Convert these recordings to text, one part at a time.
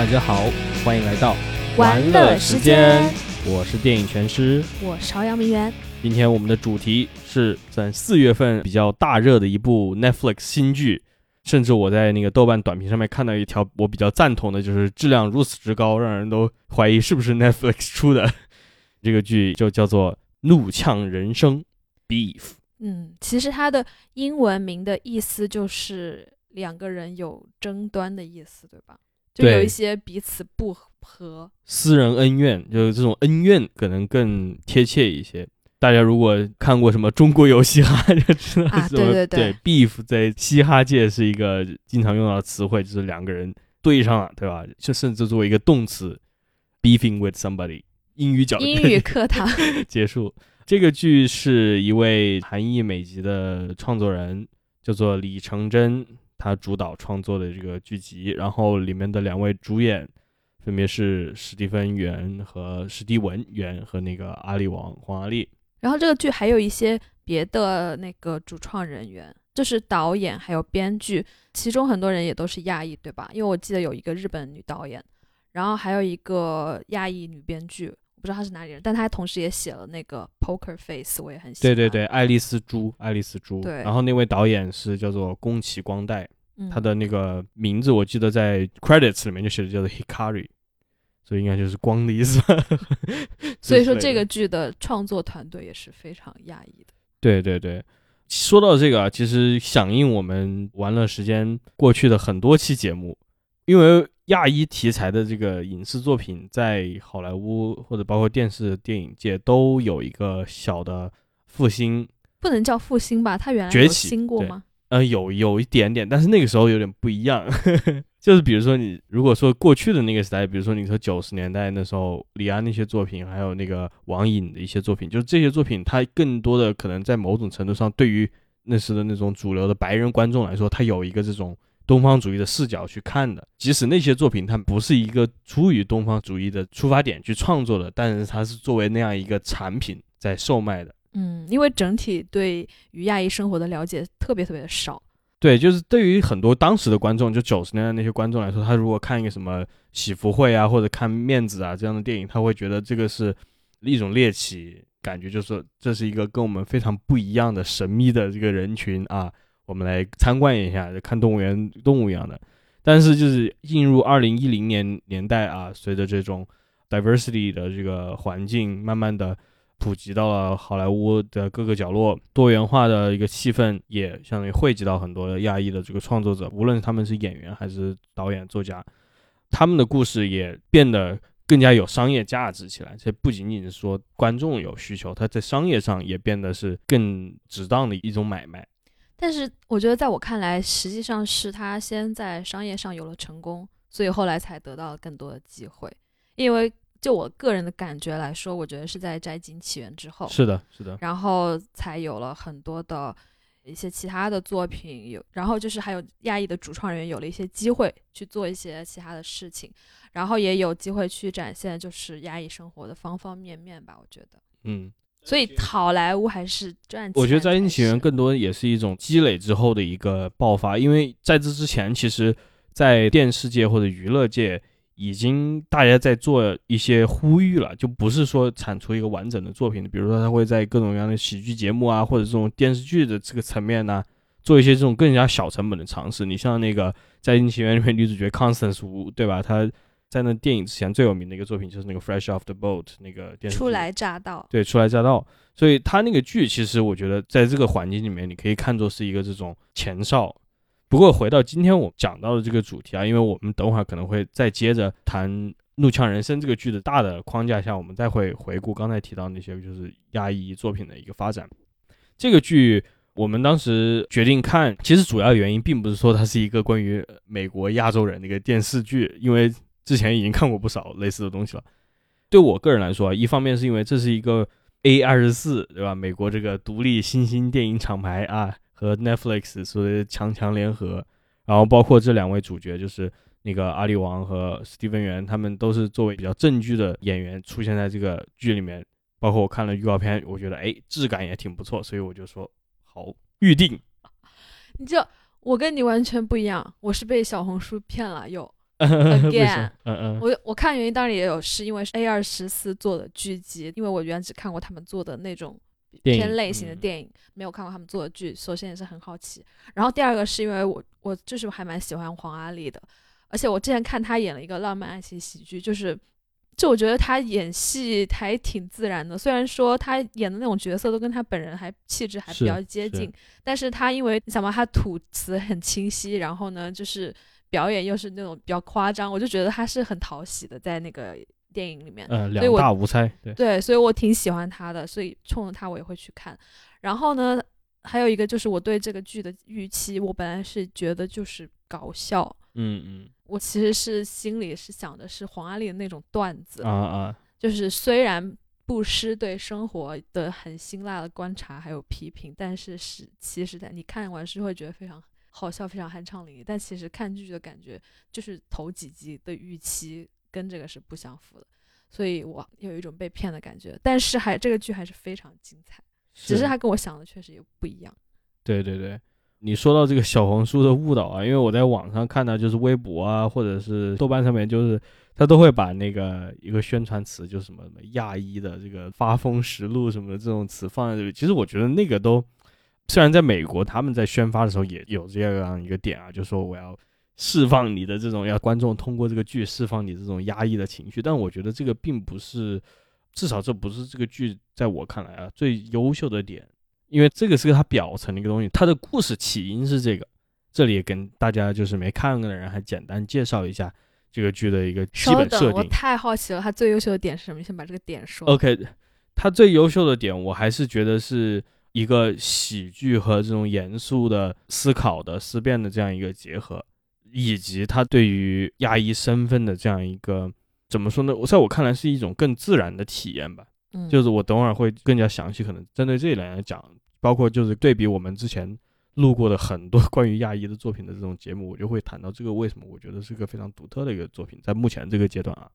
大家好，欢迎来到玩乐时间，我是电影全师，我朝阳明媛。今天我们的主题是在四月份比较大热的一部 Netflix 新剧，甚至我在那个豆瓣短评上面看到一条我比较赞同的，就是质量如此之高，让人都怀疑是不是 Netflix 出的。这个剧就叫做《怒呛人生》，Beef。嗯，其实它的英文名的意思就是两个人有争端的意思，对吧？就有一些彼此不和，私人恩怨，就是这种恩怨可能更贴切一些。大家如果看过什么《中国有嘻哈》，就知道什么对 beef 在嘻哈界是一个经常用到的词汇，就是两个人对上了，对吧？就甚至作为一个动词，beefing with somebody，英语角英语课堂 结束。这个剧是一位韩裔美籍的创作人，叫做李成真，他主导创作的这个剧集。然后里面的两位主演分别是史蒂芬·元和史蒂文·元和那个阿里王黄阿丽。然后这个剧还有一些别的那个主创人员，就是导演还有编剧，其中很多人也都是亚裔，对吧？因为我记得有一个日本女导演，然后还有一个亚裔女编剧，不知道他是哪里人，但他同时也写了那个《Poker Face》，我也很喜欢。对对对，爱丽丝猪，爱丽丝猪。对。然后那位导演是叫做宫崎光代，他的那个名字我记得在 credits 里面就写的叫做 Hikari。所以应该就是光的意思。所以说这个剧的创作团队也是非常压抑的。对对对，说到这个啊，其实响应我们玩乐时间过去的很多期节目，因为亚裔题材的这个影视作品在好莱坞或者包括电视电影界都有一个小的复兴，不能叫复兴吧？它原来崛起兴过吗？呃，有有一点点，但是那个时候有点不一样。就是比如说你如果说过去的那个时代，比如说你说九十年代那时候李安那些作品，还有那个王颖的一些作品，就是这些作品，它更多的可能在某种程度上，对于那时的那种主流的白人观众来说，它有一个这种东方主义的视角去看的。即使那些作品它不是一个出于东方主义的出发点去创作的，但是它是作为那样一个产品在售卖的。嗯，因为整体对于亚裔生活的了解特别特别的少。对，就是对于很多当时的观众，就九十年代那些观众来说，他如果看一个什么喜福会啊，或者看面子啊这样的电影，他会觉得这个是一种猎奇感觉，就是这是一个跟我们非常不一样的神秘的这个人群啊，我们来参观一下，看动物园动物一样的。但是就是进入二零一零年年代啊，随着这种 diversity 的这个环境慢慢的。普及到了好莱坞的各个角落，多元化的一个气氛也相当于汇集到很多的亚裔的这个创作者，无论他们是演员还是导演、作家，他们的故事也变得更加有商业价值起来。这不仅仅是说观众有需求，他在商业上也变得是更值当的一种买卖。但是我觉得，在我看来，实际上是他先在商业上有了成功，所以后来才得到了更多的机会，因为。就我个人的感觉来说，我觉得是在《摘金起源》之后，是的，是的，然后才有了很多的一些其他的作品，有，然后就是还有亚裔的主创人员有了一些机会去做一些其他的事情，然后也有机会去展现就是亚裔生活的方方面面吧，我觉得，嗯，所以好莱坞还是赚钱。我觉得《摘金起源》更多也是一种积累之后的一个爆发，因为在这之前，其实，在电视界或者娱乐界。已经大家在做一些呼吁了，就不是说产出一个完整的作品，比如说他会在各种各样的喜剧节目啊，或者这种电视剧的这个层面呢，做一些这种更加小成本的尝试。你像那个在《金奇缘》里面女主角 Constance，对吧？她在那电影之前最有名的一个作品就是那个《Fresh Off the Boat》那个电视剧。初来乍到。对，初来乍到。所以他那个剧其实我觉得在这个环境里面，你可以看作是一个这种前哨。不过回到今天我讲到的这个主题啊，因为我们等会儿可能会再接着谈《怒呛人生》这个剧的大的框架下，我们再会回顾刚才提到那些就是亚裔作品的一个发展。这个剧我们当时决定看，其实主要原因并不是说它是一个关于美国亚洲人的一个电视剧，因为之前已经看过不少类似的东西了。对我个人来说啊，一方面是因为这是一个 A 二十四，对吧？美国这个独立新兴电影厂牌啊。和 Netflix 所谓强强联合，然后包括这两位主角，就是那个阿里王和史蒂芬元，他们都是作为比较正剧的演员出现在这个剧里面。包括我看了预告片，我觉得哎，质感也挺不错，所以我就说好预定。你这我跟你完全不一样，我是被小红书骗了，又 Again 嗯嗯，我我看原因当然也有是因为是 A 二十四做的剧集，因为我原只看过他们做的那种偏类型的嗯。电影，没有看过他们做的剧，首先也是很好奇。然后第二个是因为我我就是还蛮喜欢黄阿丽的，而且我之前看她演了一个浪漫爱情喜剧，就是就我觉得她演戏还挺自然的，虽然说她演的那种角色都跟她本人还气质还比较接是。近，但是她因为你想嘛，她吐词很清晰，然后呢就是表演又是那种比较夸张，我就觉得他是很讨喜的在那个电影里面。嗯，两大无猜，对，对，所以我挺喜欢他的，所以冲着他我也会去看。然后呢，还有一个就是我对这个剧的预期，我本来是觉得就是搞笑，嗯嗯我其实是心里是想的是黄阿丽的那种段子，啊啊，就是虽然不失对生活的很辛辣的观察还有批评，但是是其实在你看完是会觉得非常好笑，非常酣畅淋漓。但其实看剧的感觉就是头几集的预期跟这个是不相符的，所以我有一种被骗的感觉。但是还这个剧还是非常精彩，只是它跟我想的确实也不一样。对对对，你说到这个小红书的误导啊，因为我在网上看到，就是微博啊，或者是豆瓣上面，就是他都会把那个一个宣传词，就是什么什么亚裔的这个发疯实录什么的这种词放在这里。其实我觉得那个都，虽然在美国他们在宣发的时候也有这样一个点啊，就说我要释放你的这种，要观众通过这个剧释放你这种压抑的情绪，但我觉得这个并不是，至少这不是这个剧在我看来啊最优秀的点。因为这个是它表层的一个东西，它的故事起因是这个。这里也跟大家就是没看过的人还简单介绍一下这个剧的一个基本设定。我太好奇了，它最优秀的点是什么？你先把这个点说。OK，它最优秀的点，我还是觉得是一个喜剧和这种严肃的思考的思辨的这样一个结合，以及他对于亚裔身份的这样一个怎么说呢？我在我看来是一种更自然的体验吧。嗯，就是我等会儿会更加详细，可能针对这一点来讲，包括就是对比我们之前录过的很多 关于亚裔的作品的这种节目，我就会谈到这个为什么我觉得是个非常独特的一个作品，在目前这个阶段啊，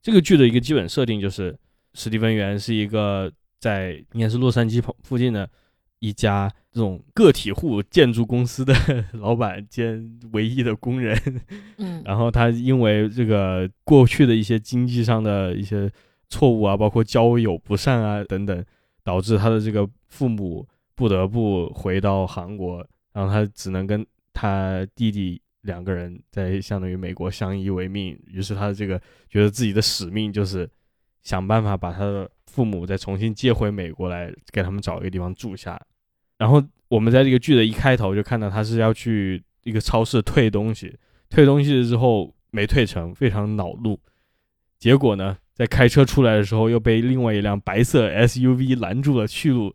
这个剧的一个基本设定就是史蒂芬·元是一个在应该是洛杉矶旁附近的一家这种个体户建筑公司的 老板兼唯一的工人，嗯，然后他因为这个过去的一些经济上的一些错误啊，包括交友不善啊等等，导致他的这个父母不得不回到韩国，然后他只能跟他弟弟两个人在相当于美国相依为命。于是他的这个觉得自己的使命就是想办法把他的父母再重新接回美国来，给他们找一个地方住下。然后我们在这个剧的一开头就看到他是要去一个超市退东西，退东西之后没退成，非常恼怒。结果呢，在开车出来的时候又被另外一辆白色 SUV 拦住了去路。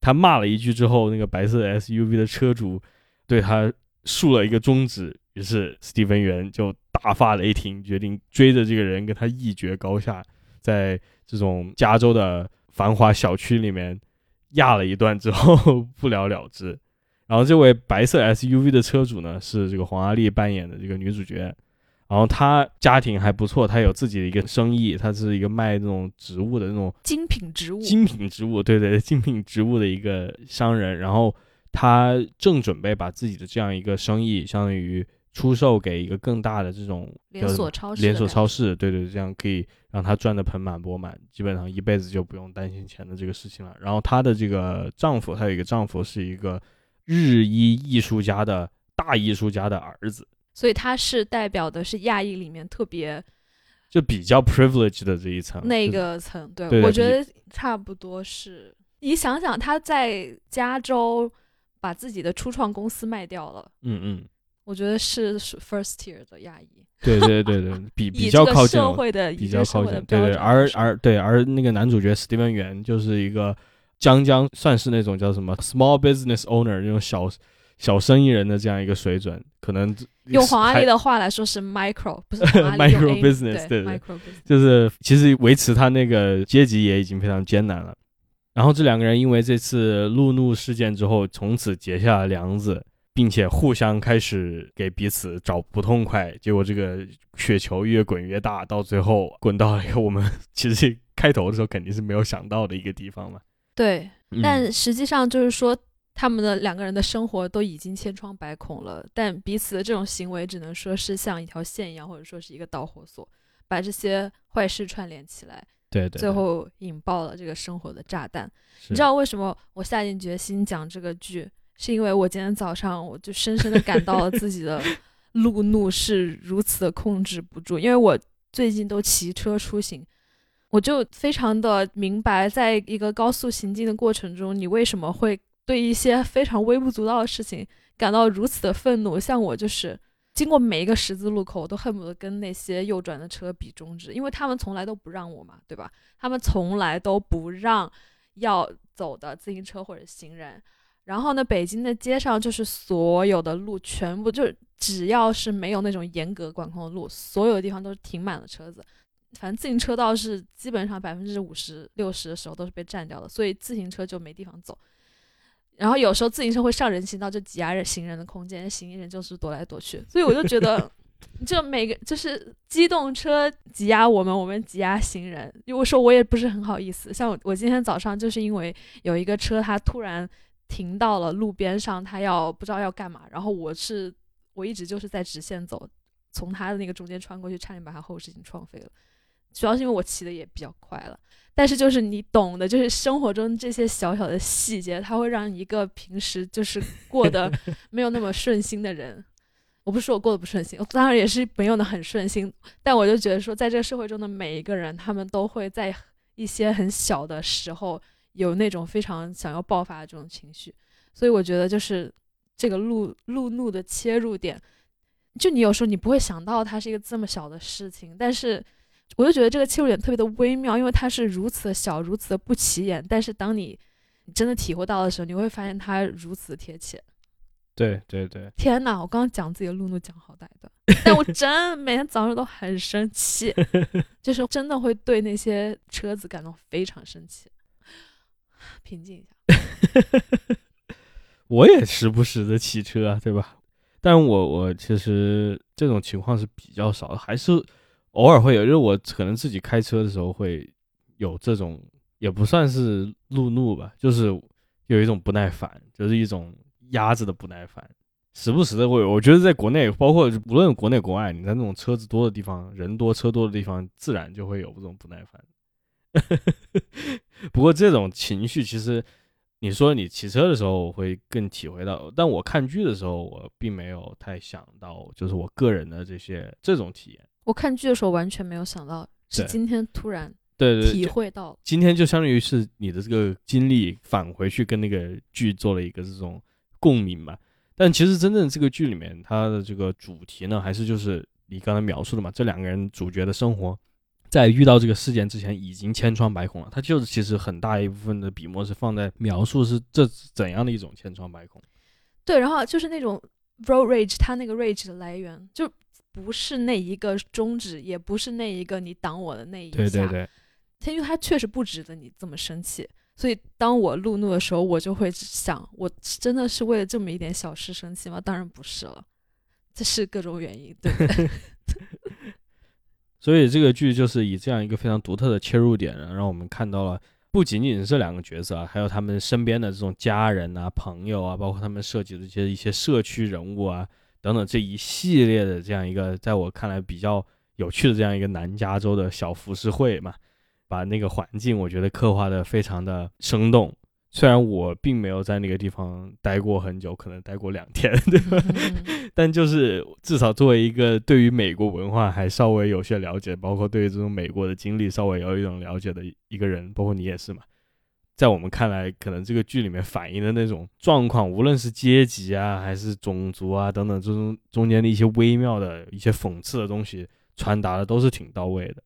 他骂了一句之后，那个白色 SUV 的车主对他竖了一个中指，于是史蒂芬元就大发雷霆，决定追着这个人跟他一决高下，在这种加州的繁华小区里面压了一段之后 不了了之。然后这位白色 SUV 的车主呢，是这个黄阿丽扮演的这个女主角。然后她家庭还不错，她有自己的一个生意，她是一个卖那种植物的那种精品植物，精品植物，对对，精品植物的一个商人。然后她正准备把自己的这样一个生意，相当于出售给一个更大的这种连锁超市，连锁超，市，对对，这样可以让他赚得盆满钵满，基本上一辈子就不用担心钱的这个事情了。然后她的这个丈夫，她有一个丈夫是一个日裔艺术家的大艺术家的儿子，所以他是代表的是亚裔里面特别就比较 privilege 的这一层。那个层，对对我觉得差不多是。你想想，他在加州把自己的初创公司卖掉了，嗯嗯，我觉得是是 first tier 的亚裔，对对对对，比 比较靠近。社会的比较靠近，会对对，而而对而那个男主角史蒂芬元就是一个将将算是那种叫什么 small business owner 那种小小生意人的这样一个水准，可能用黄阿还丽的话来说是 micro，不是 Micro business，对对就是其实维持他那个阶级也已经非常艰难了。然后这两个人因为这次路怒事件之后，从此结下了梁子，并且互相开始给彼此找不痛快。结果这个雪球越滚越大，到最后滚到了一个我们其实开头的时候肯定是没有想到的一个地方嘛。对，嗯但实际上就是说，他们的两个人的生活都已经千疮百孔了，但彼此的这种行为只能说是像一条线一样，或者说是一个导火索，把这些坏事串联起来，对对，最后引爆了这个生活的炸弹。你你知道为什么我下定决心讲这个剧？是因为我今天早上我就深深的感到了自己的路怒是如此的控制不住，因为我最近都骑车出行，我就非常的明白，在一个高速行进的过程中，你为什么会对一些非常微不足道的事情感到如此的愤怒。像我就是经过每一个十字路口，我都恨不得跟那些右转的车比中指，因为他们从来都不让我嘛，对吧？他们从来都不让要走的自行车或者行人。然后呢，北京的街上就是所有的路全部就是，只要是没有那种严格管控的路，所有的地方都是停满了车子。反正自行车道是基本上百分之五十六十的时候都是被占掉的，所以自行车就没地方走。然后有时候自行车会上人行道，就挤压着行人的空间，行人就是躲来躲去。所以我就觉得，就每个就是机动车挤压我们，我们挤压行人。因为说我也不是很好意思，像我我今天早上就是因为有一个车，它突然。停到了路边上，他要不知道要干嘛，然后我是我一直就是在直线走，从他的那个中间穿过去，差点把他后视镜撞飞了。主要是因为我骑的也比较快了，但是就是你懂的，就是生活中这些小小的细节，它会让一个平时就是过得 没有那么顺心的人，我不是说我过得不顺心，我当然也是没有的很顺心，但我就觉得说，在这个社会中的每一个人，他们都会在一些很小的时候。有那种非常想要爆发的这种情绪，所以我觉得就是这个路路怒的切入点，就你有时候你不会想到它是一个这么小的事情，但是我就觉得这个切入点特别的微妙，因为它是如此的小，如此的不起眼，但是当你真的体会到的时候，你会发现它如此贴切。对对对，天哪！我刚刚讲自己的路怒讲好歹的，但我真 每天早上都很生气，就是真的会对那些车子感到非常生气。平静一下，我也时不时的骑车啊，对吧？但我我其实这种情况是比较少的，还是偶尔会有，就是我可能自己开车的时候会有这种，也不算是路怒吧，就是有一种不耐烦，就是一种压着的不耐烦，时不时的会。我觉得在国内，包括无论国内国外，你在那种车子多的地方，人多车多的地方，自然就会有这种不耐烦。不过这种情绪，其实你说你骑车的时候我会更体会到，但我看剧的时候，我并没有太想到，就是我个人的这些这种体验。我看剧的时候完全没有想到，是今天突然对对体会到，今天就相当于是你的这个经历返回去跟那个剧做了一个这种共鸣嘛。但其实真正这个剧里面，它的这个主题呢，还是就是你刚才描述的嘛，这两个人主角的生活。在遇到这个事件之前，已经千疮百孔了。他就是其实很大一部分的笔墨是放在描述是这怎样的一种千疮百孔。对，然后就是那种 road rage，它那个 rage 的来源就不是那一个终止，也不是那一个你挡我的那一下。对对对。他因为他确实不值得你这么生气，所以当我路怒的时候，我就会想，我真的是为了这么一点小事生气吗？当然不是了，这是各种原因，对不对？所以这个剧就是以这样一个非常独特的切入点，让我们看到了不仅仅是这两个角色啊，还有他们身边的这种家人啊、朋友啊，包括他们涉及的一些一些社区人物啊等等这一系列的这样一个，在我看来比较有趣的这样一个南加州的小浮世绘嘛，把那个环境我觉得刻画的非常的生动。虽然我并没有在那个地方待过很久，可能待过两天，对吧？但就是至少作为一个对于美国文化还稍微有些了解，包括对于这种美国的经历稍微有一种了解的一个人，包括你也是嘛。在我们看来，可能这个剧里面反映的那种状况，无论是阶级啊，还是种族啊等等，这种中间的一些微妙的一些讽刺的东西，传达的都是挺到位的。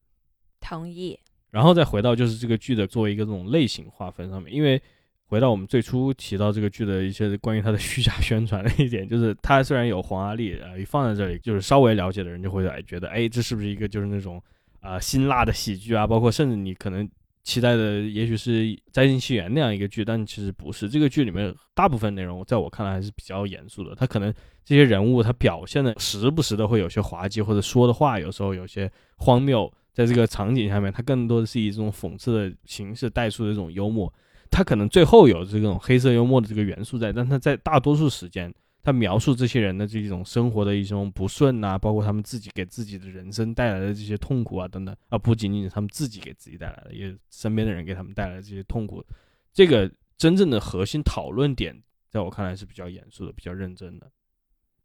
同意。然后再回到就是这个剧的作为一个这种类型划分上面，因为。回到我们最初提到这个剧的一些关于它的虚假宣传的一点，就是它虽然有黄阿丽啊，一放在这里，就是稍微了解的人就会觉得，哎，这是不是一个就是那种啊辛辣的喜剧啊？包括甚至你可能期待的也许是《摘金奇缘》那样一个剧，但其实不是。这个剧里面大部分内容在我看来还是比较严肃的。它可能这些人物他表现的时不时的会有些滑稽，或者说的话有时候有些荒谬，在这个场景下面，它更多的是以这种讽刺的形式带出的这种幽默。他可能最后有这种黑色幽默的这个元素在，但他在大多数时间，他描述这些人的这种生活的一种不顺呐，包括他们自己给自己的人生带来的这些痛苦啊等等，啊，不仅仅是他们自己给自己带来的，也身边的人给他们带来的这些痛苦，这个真正的核心讨论点，在我看来是比较严肃的，比较认真的。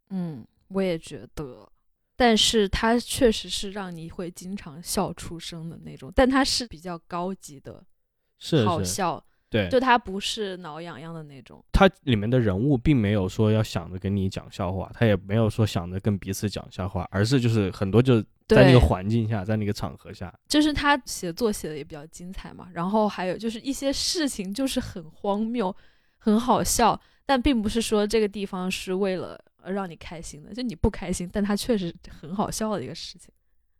嗯，我也觉得，但是它确实是让你会经常笑出声的那种，但它是比较高级的是是，好笑，对，就他不是挠痒痒的那种。他里面的人物并没有说要想着跟你讲笑话，他也没有说想着跟彼此讲笑话，而是就是很多就是在那个环境下，在那个场合下，就是他写作写的也比较精彩嘛，然后还有就是一些事情就是很荒谬，很好笑，但并不是说这个地方是为了呃让你开心的，就你不开心，但它确实很好笑的一个事情。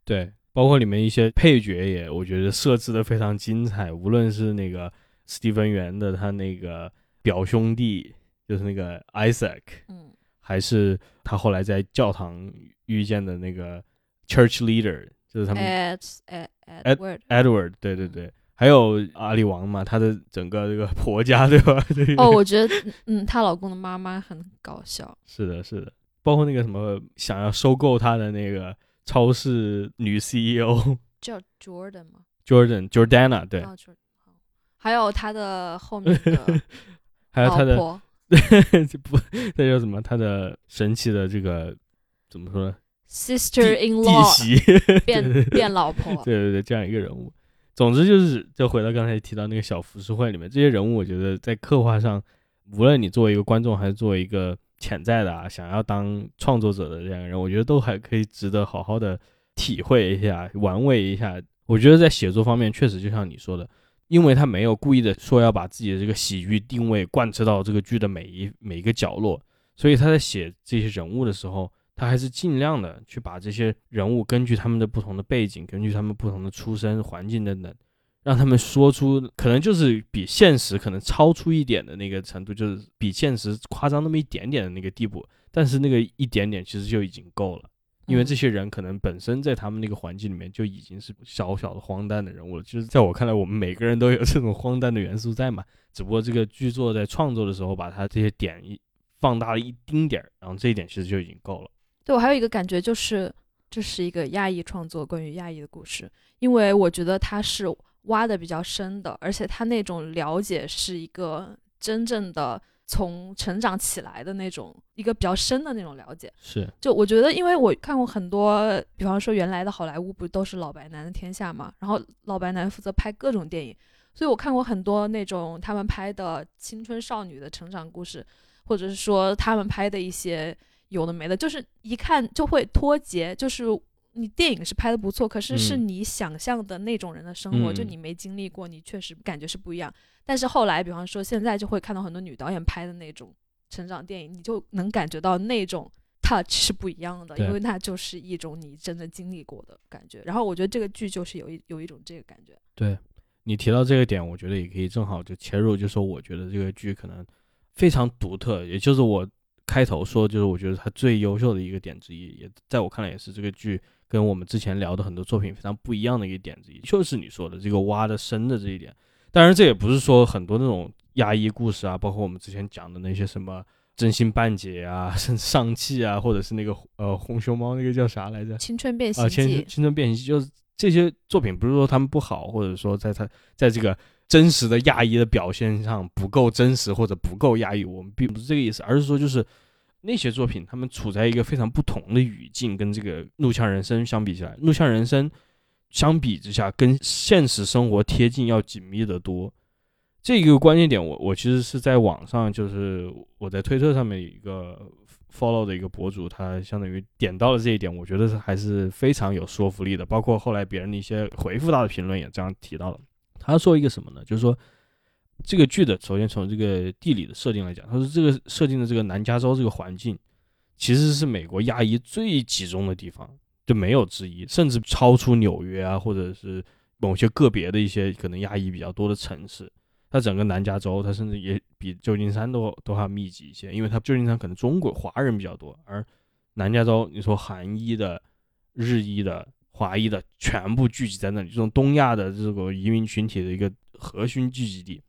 对，包括里面一些配角也，我觉得设置的非常精彩，无论是那个史蒂芬元的他那个表兄弟，就是那个 Isaac，嗯，还是他后来在教堂遇见的那个 Church Leader，就是他们 Ed Ed Ed- Edward，Edward，对对对，还有阿里王嘛，他的整个这个婆家，对吧？对哦，我觉得嗯，她老公的妈妈很搞笑。是的，是的，包括那个什么想要收购他的那个超市女 CEO 叫 Jordan 吗？Jordan Jordana，对。好还有他的后面的 还有他的 不那叫什么？他的神奇的这个怎么说呢？sister in law 媳，变 变老婆，对对对，这样一个人物。总之就是，就回到刚才提到那个小浮世绘里面，这些人物，我觉得在刻画上，无论你作为一个观众，还是作为一个潜在的啊，想要当创作者的这样一个人，我觉得都还可以值得好好的体会一下、玩味一下。我觉得在写作方面，确实就像你说的，因为他没有故意的说要把自己的这个喜剧定位贯彻到这个剧的每一每一个角落，所以他在写这些人物的时候，他还是尽量的去把这些人物根据他们的不同的背景，根据他们不同的出身环境等等，让他们说出可能就是比现实可能超出一点的那个程度，就是比现实夸张那么一点点的那个地步，但是那个一点点其实就已经够了。因为嗯。这些人可能本身在他们那个环境里面就已经是小小的荒诞的人物了，就是在我看来，我们每个人都有这种荒诞的元素在嘛，只不过这个剧作在创作的时候把它这些点一放大了一丁点儿，然后这一点其实就已经够了。对我还有一个感觉就是，这是一个亚裔创作关于亚裔的故事，因为我觉得它是挖的比较深的，而且他那种了解是一个真正的从成长起来的那种一个比较深的那种了解。是，就我觉得，因为我看过很多，比方说原来的好莱坞不都是老白男的天下嘛，然后老白男负责拍各种电影，所以我看过很多那种他们拍的青春少女的成长故事，或者是说他们拍的一些有的没的，就是一看就会脱节，就是你电影是拍的不错，可是是嗯你想象的那种人的生活，就嗯你没经历过，你确实感觉是不一样。但是后来，比方说现在就会看到很多女导演拍的那种成长电影，你就能感觉到那种 touch 是不一样的，因为那就是一种你真的经历过的感觉。然后我觉得这个剧就是有一有一种这个感觉。对你提到这个点，我觉得也可以正好就切入，就说我觉得这个剧可能非常独特，也就是我开头说，就是我觉得它最优秀的一个点之一，也在我看来也是这个剧跟我们之前聊的很多作品非常不一样的一个点之一，就是你说的这个挖的深的这一点。当然，这也不是说很多那种压抑故事啊，包括我们之前讲的那些什么真心半解啊，甚至上气啊，或者是那个呃红熊猫那个叫啥来着？青春变啊，形记青春，青春变形记就是这些作品，不是说他们不好，或者说在他在这个真实的亚裔的表现上不够真实或者不够压抑，我们并不是这个意思，而是说就是那些作品他们处在一个非常不同的语境，跟这个《怒呛人生》相比起来，《怒呛人生》相比之下跟现实生活贴近要紧密得多。这个关键点我，我其实是在网上，就是我在推特上面有一个 follow 的一个博主，他相当于点到了这一点，我觉得是还是非常有说服力的。包括后来别人的一些回复他的评论也这样提到了。他说一个什么呢？就是说这个剧的，首先从这个地理的设定来讲，他说这个设定的这个南加州这个环境，其实是美国亚裔最集中的地方，就没有之一，甚至超出纽约啊，或者是某些个别的一些可能亚裔比较多的城市。它整个南加州，它甚至也比旧金山都都还要密集一些，因为它旧金山可能中国华人比较多，而南加州你说韩裔的、日裔的、华裔的全部聚集在那里，这种东亚的这个移民群体的一个核心聚集地。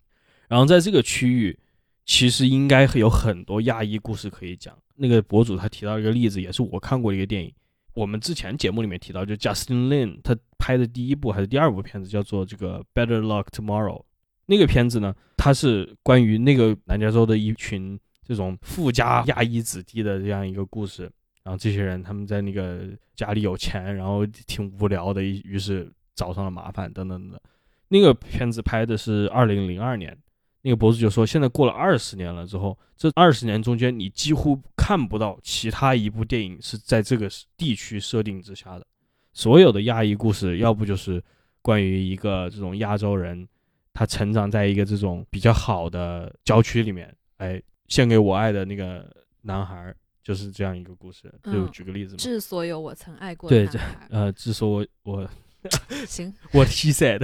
然后在这个区域，其实应该有很多亚裔故事可以讲。那个博主他提到一个例子，也是我看过的一个电影。我们之前节目里面提到，就 Justin Lin 他拍的第一部还是第二部片子，叫做这个 Better Luck Tomorrow。那个片子呢，它是关于那个南加州的一群这种富家亚裔子弟的这样一个故事。然后这些人他们在那个家里有钱，然后挺无聊的，于是找上了麻烦等等等。那个片子拍的是二零零二年。那个博主就说，现在过了二十年了之后，这二十年中间，你几乎看不到其他一部电影是在这个地区设定之下的。所有的亚裔故事，要不就是关于一个这种亚洲人，他成长在一个这种比较好的郊区里面，哎，献给我爱的那个男孩，就是这样一个故事。就举个例子嘛，致所有我曾爱过的男孩。呃，致所我我。行，我 he said，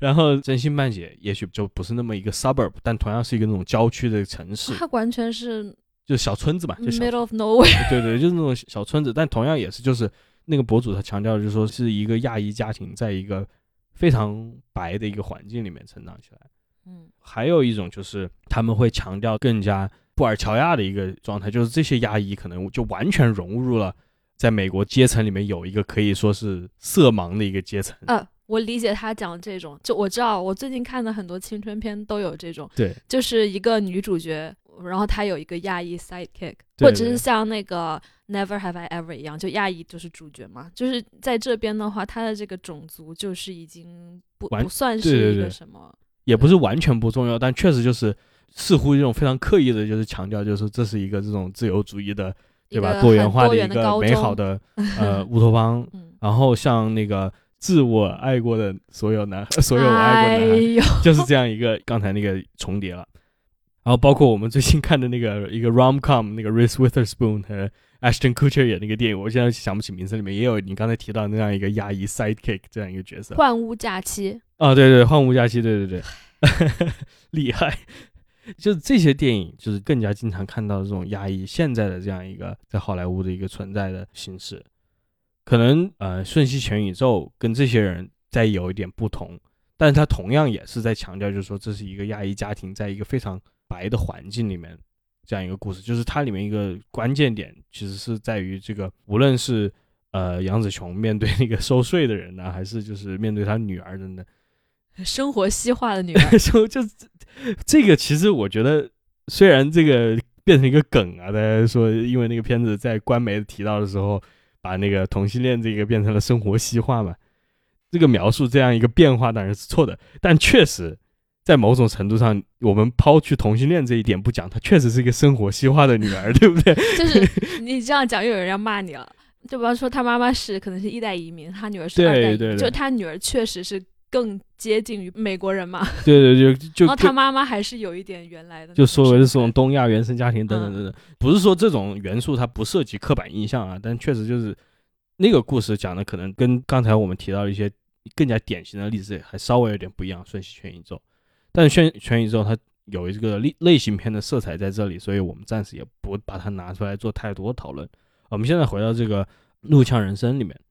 然后真心半解，也许就不是那么一个 suburb，但同样是一个那种郊区的城市。它完全是就小村子嘛，就 middle of nowhere。对对，就是那种小村子，但同样也是就是那个博主他强调就是说是一个亚裔家庭在一个非常白的一个环境里面成长起来。嗯，还有一种就是他们会强调更加布尔乔亚的一个状态，就是这些亚裔可能就完全融入了。在美国阶层里面有一个可以说是色盲的一个阶层。呃，我理解他讲这种，就我知道，我最近看的很多青春片都有这种，对，就是一个女主角，然后她有一个亚裔 sidekick，或者是像那个 Never Have I Ever 一样，就亚裔就是主角嘛。就是在这边的话，他的这个种族就是已经不不算是一个什么，也不是完全不重要，但确实就是似乎一种非常刻意的，就是强调，就是这是一个这种自由主义的。对吧？多元化的一个美好的 呃 乌托邦，然后像那个自我爱过的所有男，所有我爱过的男孩，就是这样一个刚才那个重叠了。然后包括我们最近看的那个一个 rom com，那个 Reese Witherspoon 和 Ashton Kutcher 演那个电影，我现在想不起名字，里面也有你刚才提到那样一个亚裔 sidekick 这样一个角色。换屋假期啊，对对，换屋假期，对对对，厉害。就是这些电影，就是更加经常看到这种压抑现在的这样一个在好莱坞的一个存在的形式。可能呃，瞬息全宇宙跟这些人在有一点不同，但是他同样也是在强调，就是说这是一个亚裔家庭在一个非常白的环境里面这样一个故事。就是它里面一个关键点，其实是在于这个，无论是呃杨紫琼面对那个 收税的人呢，还是就是面对他女儿的呢。生活西化的女儿，就就这个，其实我觉得，虽然这个变成一个梗啊，大家说，因为那个片子在官媒提到的时候，把那个同性恋这个变成了生活西化嘛，这个描述这样一个变化当然是错的，但确实，在某种程度上，我们抛去同性恋这一点不讲，她确实是一个生活西化的女儿，对不对？就是你这样讲，又有人要骂你了。就比方说，他妈妈是可能是一代移民，他女儿是二代，就他女儿确实是。更接近于美国人嘛？对对，就就。然后他妈妈还是有一点原来的，就所谓的这种东亚原生家庭等等等等。不是说这种元素它不涉及刻板印象啊，但确实就是那个故事讲的可能跟刚才我们提到的一些更加典型的例子还稍微有点不一样。瞬息全宇宙，但是全全宇宙它有一个类类型片的色彩在这里，所以我们暂时也不把它拿出来做太多讨论。我们现在回到这个《怒呛人生》里面。《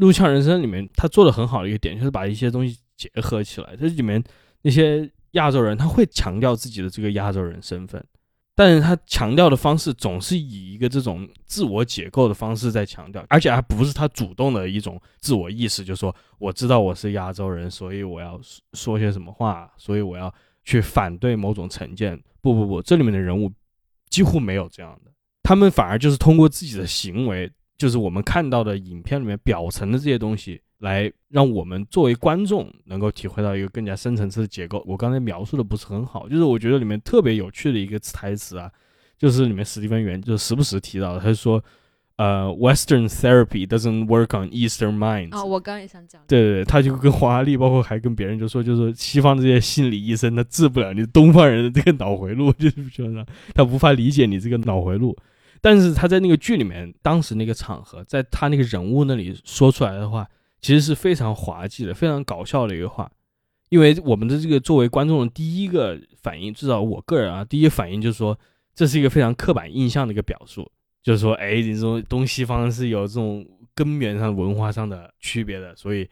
怒呛人生》里面，他做的很好的一个点，就是把一些东西结合起来。这里面那些亚洲人，他会强调自己的这个亚洲人身份，但是他强调的方式总是以一个这种自我解构的方式在强调，而且还不是他主动的一种自我意识，就说我知道我是亚洲人，所以我要说些什么话，所以我要去反对某种成见。不不不，这里面的人物几乎没有这样的，他们反而就是通过自己的行为。就是我们看到的影片里面表层的这些东西，来让我们作为观众能够体会到一个更加深层次的结构。我刚才描述的不是很好，就是我觉得里面特别有趣的一个台词啊，就是里面史蒂芬元就时不时提到，他说，呃，Western therapy doesn't work on Eastern minds。啊，我刚也想讲。对对对，他就跟黄阿丽，包括还跟别人就说，就是西方这些心理医生，他治不了你东方人的这个脑回路，就是说他无法理解你这个脑回路。但是他在那个剧里面，当时那个场合，在他那个人物那里说出来的话，其实是非常滑稽的，非常搞笑的一个话。因为我们的这个作为观众的第一个反应，至少我个人啊，第一反应就是说，这是一个非常刻板印象的一个表述，就是说，哎，你这种东西方是有这种根源上文化上的区别的，所以，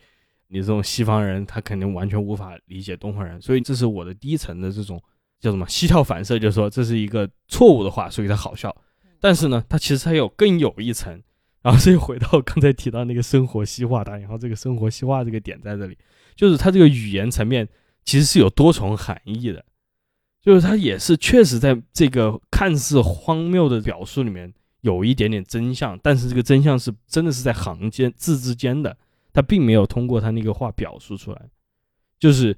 你这种西方人他肯定完全无法理解东方人，所以这是我的第一层的这种叫什么膝跳反射，就是说这是一个错误的话，所以它好笑。但是呢，它其实还有更有一层，然后这又回到刚才提到那个生活西化的，然后这个生活西化这个点在这里，就是它这个语言层面其实是有多重含义的，就是它也是确实在这个看似荒谬的表述里面有一点点真相，但是这个真相是真的是在行间字之间的，他并没有通过他那个话表述出来，就是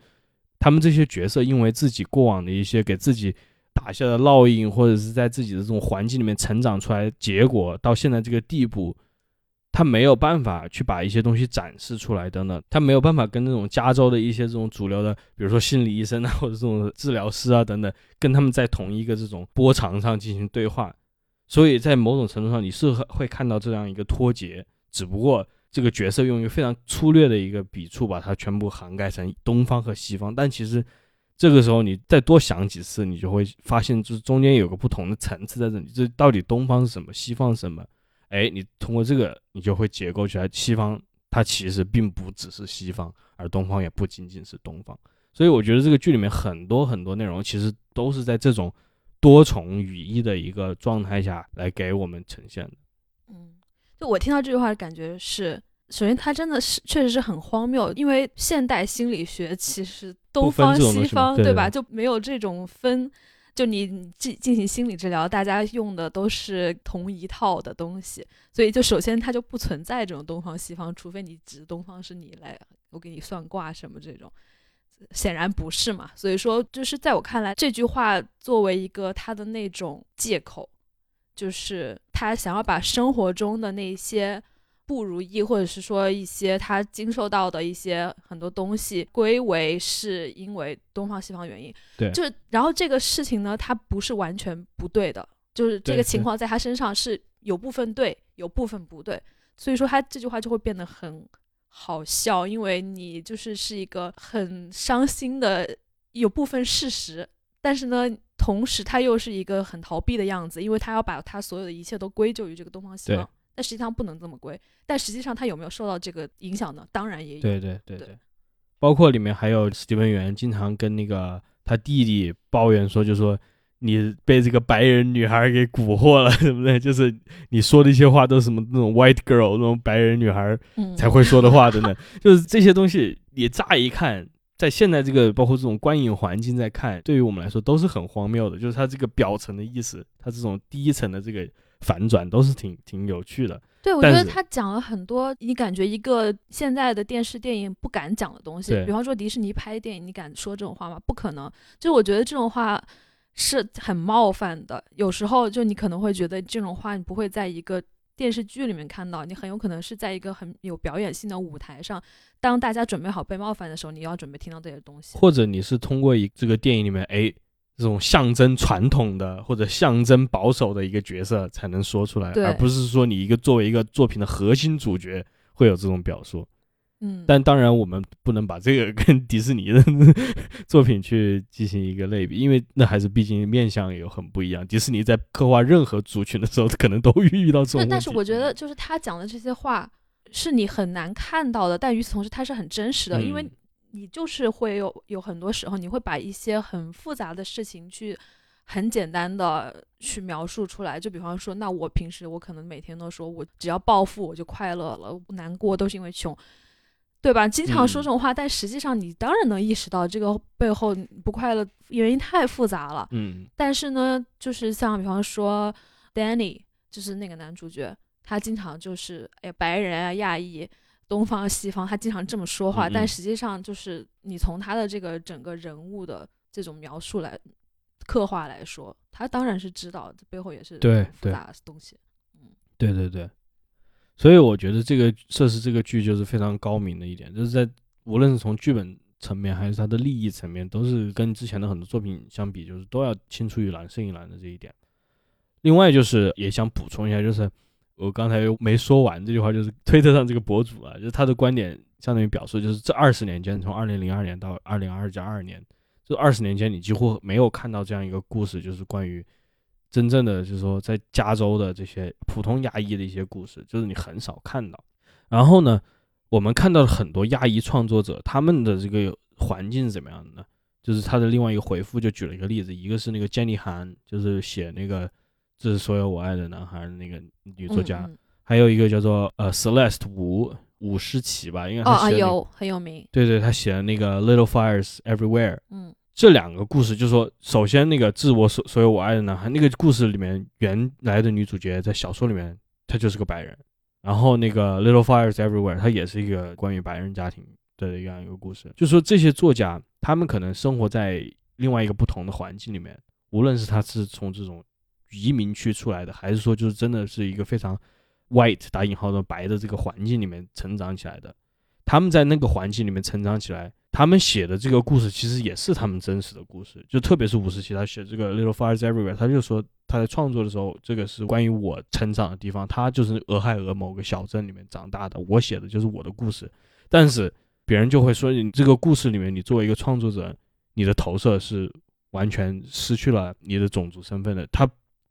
他们这些角色因为自己过往的一些给自己。打下的烙印，或者是在自己的这种环境里面成长出来，结果到现在这个地步，他没有办法去把一些东西展示出来等等，他没有办法跟那种加州的一些这种主流的，比如说心理医生啊，或者这种治疗师啊等等，跟他们在同一个这种波长上进行对话，所以在某种程度上你是会看到这样一个脱节，只不过这个角色用一个非常粗略的一个笔触把它全部涵盖成东方和西方，但其实。这个时候，你再多想几次，你就会发现，就是中间有个不同的层次在这里。这到底东方是什么，西方是什么？哎，你通过这个，你就会解构起来，西方它其实并不只是西方，而东方也不仅仅是东方。所以我觉得这个剧里面很多很多内容，其实都是在这种多重语义的一个状态下来给我们呈现的。嗯，就我听到这句话的感觉是。首先，它真的是确实是很荒谬，因为现代心理学其实东方西方，对吧？就没有这种分，就你进进行心理治疗，大家用的都是同一套的东西，所以就首先它就不存在这种东方西方，除非你指东方是你来，我给你算卦什么这种，显然不是嘛。所以说，就是在我看来，这句话作为一个他的那种借口，就是他想要把生活中的那些。不如意，或者是说一些他经受到的一些很多东西，归为是因为东方西方原因。对，就是然后这个事情呢，它不是完全不对的，就是这个情况在他身上是有部分对，有部分不对。所以说他这句话就会变得很好笑，因为你就是是一个很伤心的有部分事实，但是呢，同时他又是一个很逃避的样子，因为他要把他所有的一切都归咎于这个东方西方。但实际上不能这么归，但实际上他有没有受到这个影响呢？当然也有。对对对对，包括里面还有史蒂文·元经常跟那个他弟弟抱怨说，就说你被这个白人女孩给蛊惑了，对不对？就是你说的一些话都是什么那种 white girl 那种白人女孩才会说的话，等等，就是这些东西，你乍一看，在现在这个包括这种观影环境在看，对于我们来说都是很荒谬的，就是它这个表层的意思，它这种第一层的这个。反转都是挺挺有趣的，对我觉得他讲了很多，你感觉一个现在的电视电影不敢讲的东西，比方说迪士尼拍电影，你敢说这种话吗？不可能。就我觉得这种话是很冒犯的，有时候就你可能会觉得这种话你不会在一个电视剧里面看到，你很有可能是在一个很有表演性的舞台上，当大家准备好被冒犯的时候，你要准备听到这些东西，或者你是通过一这个电影里面，哎。这种象征传统的或者象征保守的一个角色才能说出来，而不是说你一个作为一个作品的核心主角会有这种表述。嗯，但当然我们不能把这个跟迪士尼的作品去进行一个类比，因为那还是毕竟面相有很不一样。迪士尼在刻画任何族群的时候，可能都遇到这种。但是我觉得，就是他讲的这些话是你很难看到的，但与此同时，它是很真实的，因为。你就是会有有很多时候，你会把一些很复杂的事情去很简单的去描述出来。就比方说，那我平时我可能每天都说我只要暴富我就快乐了，难过都是因为穷，对吧？经常说这种话，但实际上你当然能意识到这个背后不快乐原因太复杂了。嗯。但是呢，就是像比方说，Danny 就是那个男主角，他经常就是哎白人啊亚裔。东方西方，他经常这么说话，但实际上就是你从他的这个整个人物的这种描述来刻画来说，他当然是知道这背后也是对复杂的东西。嗯，对对对，所以我觉得这个设施这个剧就是非常高明的一点，就是在无论是从剧本层面还是他的利益层面，都是跟之前的很多作品相比，就是都要青出于蓝胜于蓝的这一点。另外就是也想补充一下，就是。我刚才没说完这句话，就是推特上这个博主啊，就是他的观点相当于表述，就是这二十年间，从二零零二年到二零二加二年，这二十年间你几乎没有看到这样一个故事，就是关于真正的，就是说在加州的这些普通亚裔的一些故事，就是你很少看到。然后呢，我们看到了很多亚裔创作者，他们的这个环境是怎么样的呢？就是他的另外一个回复就举了一个例子，一个是那个 jenny 妮涵，就是写那个《这是所有我爱的男孩》的那个女作家，还有一个叫做呃 Celeste 吴吴诗琪吧，应该哦啊有很有名，对对，他写的那个 Little Fires Everywhere 嗯。这两个故事，就是说，首先那个致我所所有我爱的男孩那个故事里面，原来的女主角在小说里面她就是个白人，然后那个 Little Fires Everywhere 它也是一个关于白人家庭的这样一个故事，就是说这些作家他们可能生活在另外一个不同的环境里面，无论是他是从这种移民区出来的，还是说就是真的是一个非常 white 打引号的白的这个环境里面成长起来的，他们在那个环境里面成长起来，他们写的这个故事其实也是他们真实的故事。就特别是五十七，他写这个 Little Fires Everywhere，他就说他在创作的时候，这个是关于我成长的地方，他就是俄亥俄某个小镇里面长大的，我写的就是我的故事。但是别人就会说，你这个故事里面，你作为一个创作者，你的投射是完全失去了你的种族身份的。他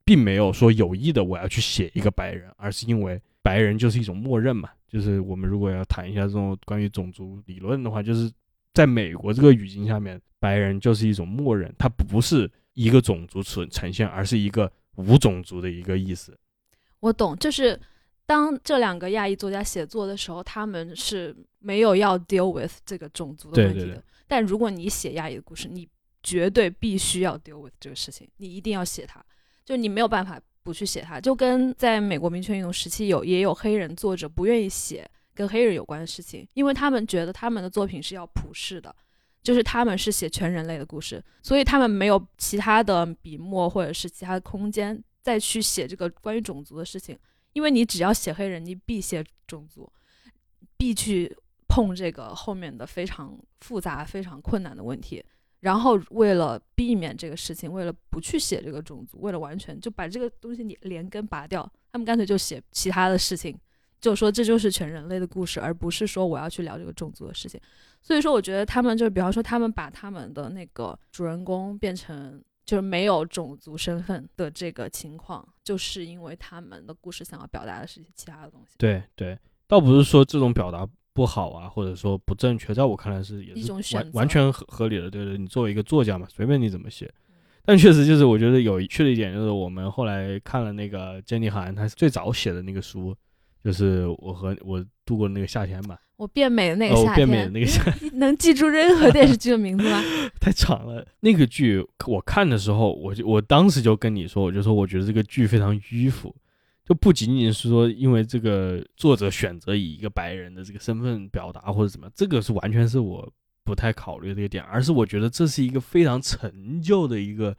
并没有说有意的我要去写一个白人，而是因为白人就是一种默认嘛。就是我们如果要谈一下这种关于种族理论的话，就是在美国这个语境下面，白人就是一种默认，它不是一个种族呈呈现，而是一个无种族的一个意思。我懂，就是当这两个亚裔作家写作的时候，他们是没有要 deal with 这个种族的问题的。对对但如果你写亚裔的故事，你绝对必须要 deal with 这个事情，你一定要写它，就你没有办法不去写它。就跟在美国民权运动时期有也有黑人作者不愿意写跟黑人有关的事情，因为他们觉得他们的作品是要普世的。就是他们是写全人类的故事，所以他们没有其他的笔墨或者是其他的空间再去写这个关于种族的事情，因为你只要写黑人，你必写种族，必去碰这个后面的非常复杂、非常困难的问题。然后为了避免这个事情，为了不去写这个种族，为了完全就把这个东西你连根拔掉，他们干脆就写其他的事情，就说这就是全人类的故事，而不是说我要去聊这个种族的事情。所以说，我觉得他们就是比方说，他们把他们的那个主人公变成就是没有种族身份的这个情况，就是因为他们的故事想要表达的是其他的东西。对对，倒不是说这种表达不好啊，或者说不正确，在我看来是也一是完完全合合理的。对对，你作为一个作家嘛，随便你怎么写。但确实就是我觉得有趣的一点，就是我们后来看了那个珍妮涵，她最早写的那个书，就是我和我度过的那个夏天吧。我变美的那个哦，夏天，变美的那个夏你 能记住任何电视剧的名字吗？太长了。那个剧我看的时候，我就我当时就跟你说，我就说我觉得这个剧非常迂腐，就不仅仅是说因为这个作者选择以一个白人的这个身份表达或者怎么，这个是完全是我不太考虑的一个点，而是我觉得这是一个非常陈旧的一个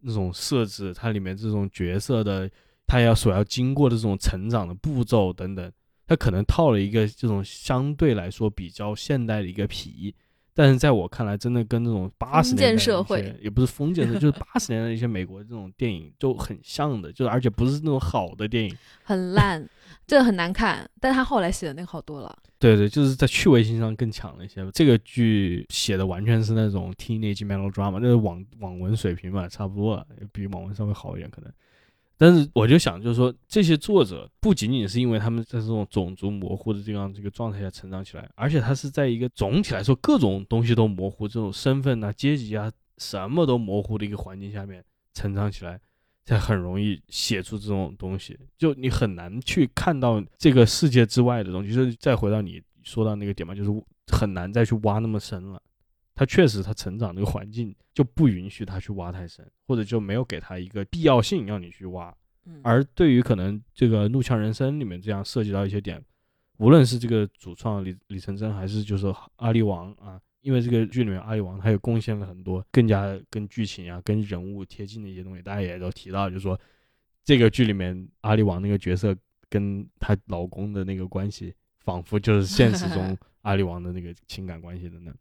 那种设置，它里面这种角色的他要所要经过的这种成长的步骤等等。他可能套了一个这种相对来说比较现代的一个皮，但是在我看来，真的跟那种八十年代社会也不是封建社会，就是八十年代一些美国这种电影就很像的，就是而且不是那种好的电影。很烂，这个很难看。但他后来写的那个好多了。对对，就是在趣味性上更强了一些。这个剧写的完全是那种 teenage melodrama，就是网网文水平嘛，差不多了，比网文稍微好一点可能。但是我就想，就是说这些作者不仅仅是因为他们在这种种族模糊的这样这个状态下成长起来，而且他是在一个总体来说各种东西都模糊，这种身份啊、阶级啊什么都模糊的一个环境下面成长起来，才很容易写出这种东西。就你很难去看到这个世界之外的东西。就是再回到你说到那个点嘛，就是很难再去挖那么深了。他确实，他成长这个环境就不允许他去挖太深，或者就没有给他一个必要性让你去挖。嗯，而对于可能这个《怒呛人生》里面这样涉及到一些点，无论是这个主创李李成真，还是就是阿里王啊，因为这个剧里面阿里王他也贡献了很多更加跟剧情啊、跟人物贴近的一些东西。大家也都提到，就是说这个剧里面阿里王那个角色跟她老公的那个关系，仿佛就是现实中 阿里王的那个情感关系等等。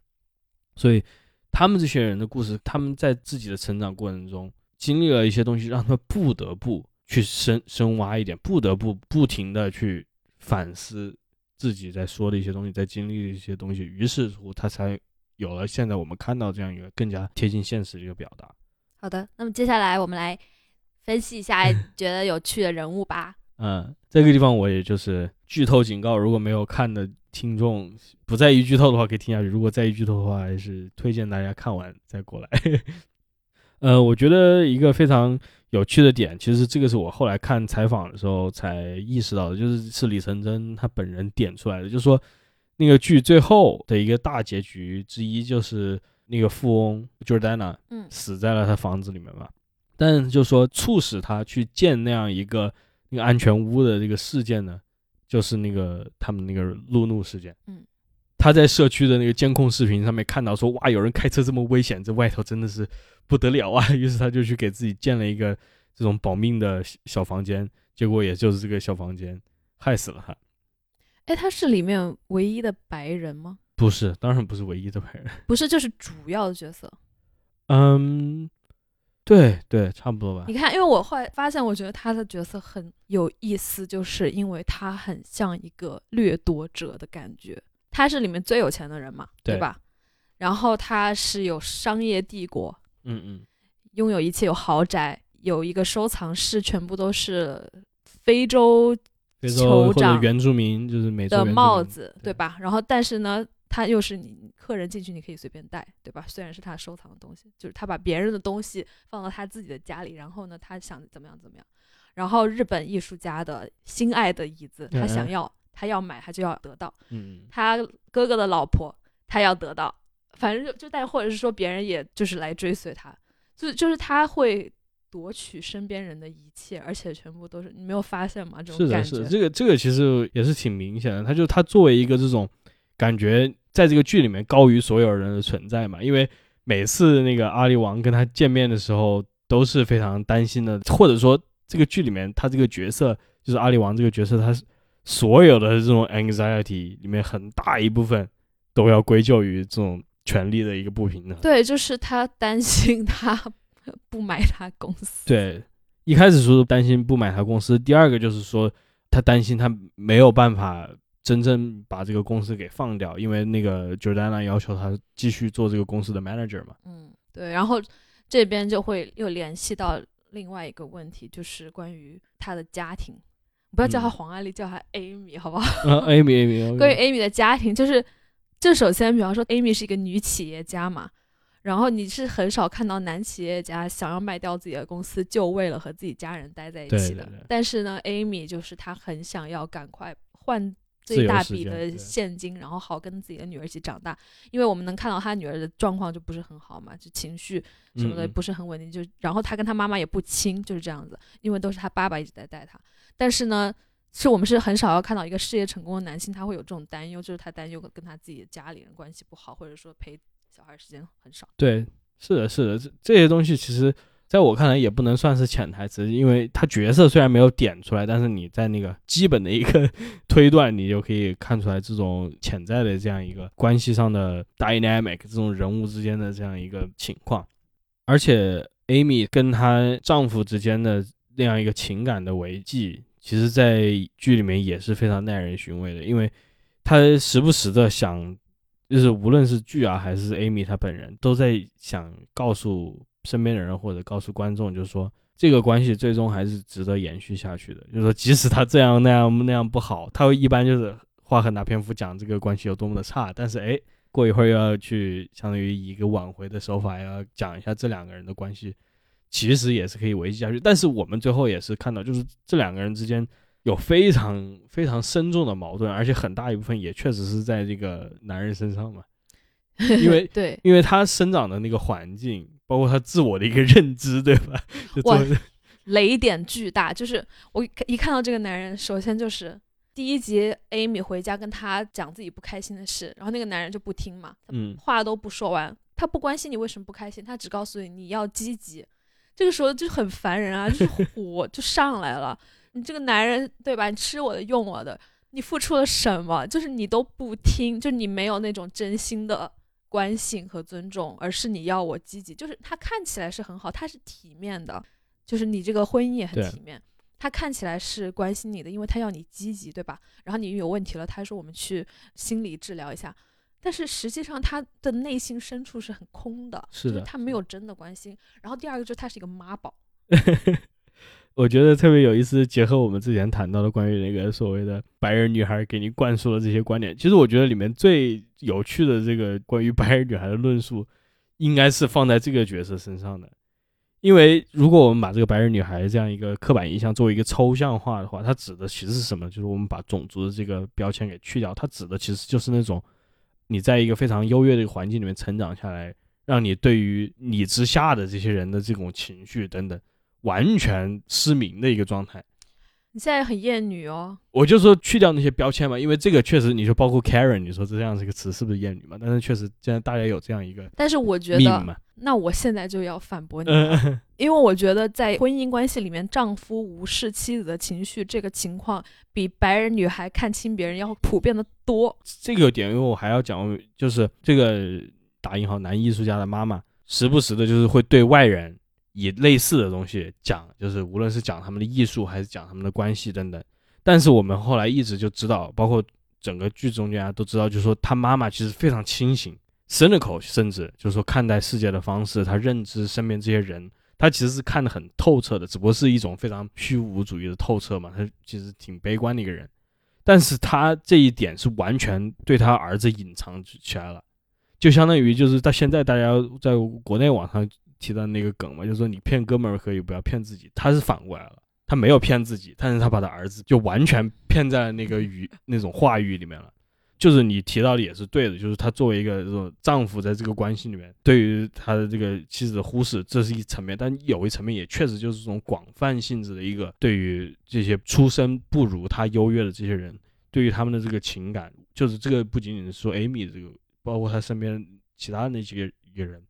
所以，他们这些人的故事，他们在自己的成长过程中经历了一些东西，让他们不得不去深深挖一点，不得不不停的去反思自己在说的一些东西，在经历的一些东西，于是乎他才有了现在我们看到这样一个更加贴近现实的一个表达。好的，那么接下来我们来分析一下 觉得有趣的人物吧。嗯，这个地方我也就是剧透警告，如果没有看的听众不在意剧透的话，可以听下去；如果在意剧透的话，还是推荐大家看完再过来。呃，我觉得一个非常有趣的点，其实这个是我后来看采访的时候才意识到的，就是是李成真他本人点出来的，就是说那个剧最后的一个大结局之一，就是那个富翁 Jordana 嗯死在了他房子里面嘛。但就说促使他去建那样一个那个安全屋的这个事件呢，就是那个他们那个路怒事件。嗯，他在社区的那个监控视频上面看到说，哇，有人开车这么危险，这外头真的是不得了啊！于是他就去给自己建了一个这种保命的小小房间，结果也就是这个小房间害死了他。哎，他是里面唯一的白人吗？不是，当然不是唯一的白人。不是，就是主要的角色。嗯，对对，差不多吧你。看，因为我后来发现，我觉得他的角色很有意思，就是因为他很像一个掠夺者的感觉。他是里面最有钱的人嘛，对对吧？然后他是有商业帝国，嗯嗯，拥有一切，有豪宅，有一个收藏室，全部都是非洲酋长原住民，就是美洲的帽子，对对吧？然后但是呢，他又是你客人进去你可以随便带，对吧？虽然是他收藏的东西，就是他把别人的东西放到他自己的家里，然后呢，他想怎么样怎么样。然后日本艺术家的心爱的椅子，他想嗯要，他要买，他就要得到。嗯，他哥哥的老婆，他要得到。反正就就带或者是说别人也就是来追随他，就就是他会夺取身边人的一切，而且全部都是你没有发现吗？这种感觉，是的，种感觉。这个这个其实也是挺明显的。他就他作为一个这种感觉，在这个剧里面高于所有人的存在嘛，因为每次那个阿里王跟他见面的时候，都是非常担心的，或者说这个剧里面他这个角色就是阿里王这个角色，他是所有的这种 anxiety 里面很大一部分都要归咎于这种权力的一个不平衡。对，就是他担心他不买他公司。对，一开始说担心不买他公司，第二个就是说他担心他没有办法真正把这个公司给放掉，因为那个 Jordana 要求他继续做这个公司的 manager 嘛。嗯，对。然后这边就会又联系到另外一个问题，就是关于他的家庭。不要叫她嗯黄阿丽，叫他 Amy 好不好？嗯，Amy Amy，关于 Amy 的家庭，就是就首先，比方说 Amy 是一个女企业家嘛，然后你是很少看到男企业家想要卖掉自己的公司，就为了和自己家人待在一起的。对对但是呢，Amy 就是她很想要赶快换自最大笔的现金，然后好跟自己的女儿一起长大。因为我们能看到他女儿的状况就不是很好嘛，就情绪什么的不是很稳定，就然后他跟他妈妈也不亲，就是这样子，因为都是他爸爸一直在带他。但是呢，是我们是很少要看到一个事业成功的男性，他会有这种担忧，就是他担忧跟他自己的家里人关系不好，或者说陪小孩时间很少。对，是的，是的，这这些东西其实在我看来也不能算是潜台词，因为他角色虽然没有点出来，但是你在那个基本的一个 推断，你就可以看出来这种潜在的这样一个关系上的 dynamic，这种人物之间的这样一个情况。而且 Amy 跟她丈夫之间的那样一个情感的维系，其实在剧里面也是非常耐人寻味的，因为她时不时的想就是无论是剧啊还是 Amy 她本人，都在想告诉身边的人或者告诉观众，就是说这个关系最终还是值得延续下去的。就是说，即使他这样那样那样不好，他会一般就是花很大篇幅讲这个关系有多么的差，但是哎，过一会儿又要去相当于以一个挽回的手法，要讲一下这两个人的关系，其实也是可以维系下去。但是我们最后也是看到，就是这两个人之间。有非常非常深重的矛盾，而且很大一部分也确实是在这个男人身上嘛。因为对因为他生长的那个环境，包括他自我的一个认知，对吧？哇 雷点巨大，就是我一一看到这个男人，首先就是第一集 Amy 回家跟他讲自己不开心的事，然后那个男人就不听嘛，嗯，话都不说完，他不关心你为什么不开心，他只告诉你你要积极。这个时候就很烦人啊，就是火 就上来了。你这个男人对吧？你吃我的用我的，你付出了什么？就是你都不听，就你没有那种真心的关心和尊重，而是你要我积极。就是他看起来是很好，他是体面的，就是你这个婚姻也很体面。他看起来是关心你的，因为他要你积极，对吧？然后你有问题了，他说我们去心理治疗一下。但是实际上他的内心深处是很空的，是的就是他没有真的关心。然后第二个就是他是一个妈宝，我觉得特别有意思，结合我们之前谈到的关于那个所谓的白人女孩给你灌输的这些观点，其实我觉得里面最有趣的这个关于白人女孩的论述，应该是放在这个角色身上的。因为如果我们把这个白人女孩这样一个刻板印象作为一个抽象化的话，它指的其实是什么？就是我们把种族的这个标签给去掉，它指的其实就是那种你在一个非常优越的一个环境里面成长下来，让你对于你之下的这些人的这种情绪等等完全失明的一个状态。你现在很厌女哦，我就说去掉那些标签嘛，因为这个确实，你就包括 Karen，你说这样这个词是不是厌女嘛？但是确实现在大家有这样一个但是我觉得，那我现在就要反驳你了，嗯，因为我觉得在婚姻关系里面，丈夫无视妻子的情绪这个情况，比白人女孩看清别人要普遍的多。这个点，因为我还要讲，就是这个打引号男艺术家的妈妈，时不时的就是会对外人以类似的东西讲，就是无论是讲他们的艺术，还是讲他们的关系等等。但是我们后来一直就知道，包括整个剧中间啊，都知道，就是说他妈妈其实非常清醒，cynical，甚至就是说看待世界的方式，他认知身边这些人，他其实是看得很透彻的，只不过是一种非常虚无主义的透彻嘛。他其实挺悲观的一个人，但是他这一点是完全对他儿子隐藏起来了，就相当于就是到现在大家在国内网上提到那个梗嘛，就是说你骗哥们儿可以，不要骗自己。他是反过来了，他没有骗自己，但是他把他儿子就完全骗在那个语那种话语里面了。就是你提到的也是对的，就是他作为一个这种丈夫，在这个关系里面，对于他的这个妻子的忽视，这是一层面，但有一层面也确实就是这种广泛性质的一个对于这些出身不如他优越的这些人，对于他们的这个情感，就是这个不仅仅是说 Amy 这个，包括他身边其他的那几个一个人，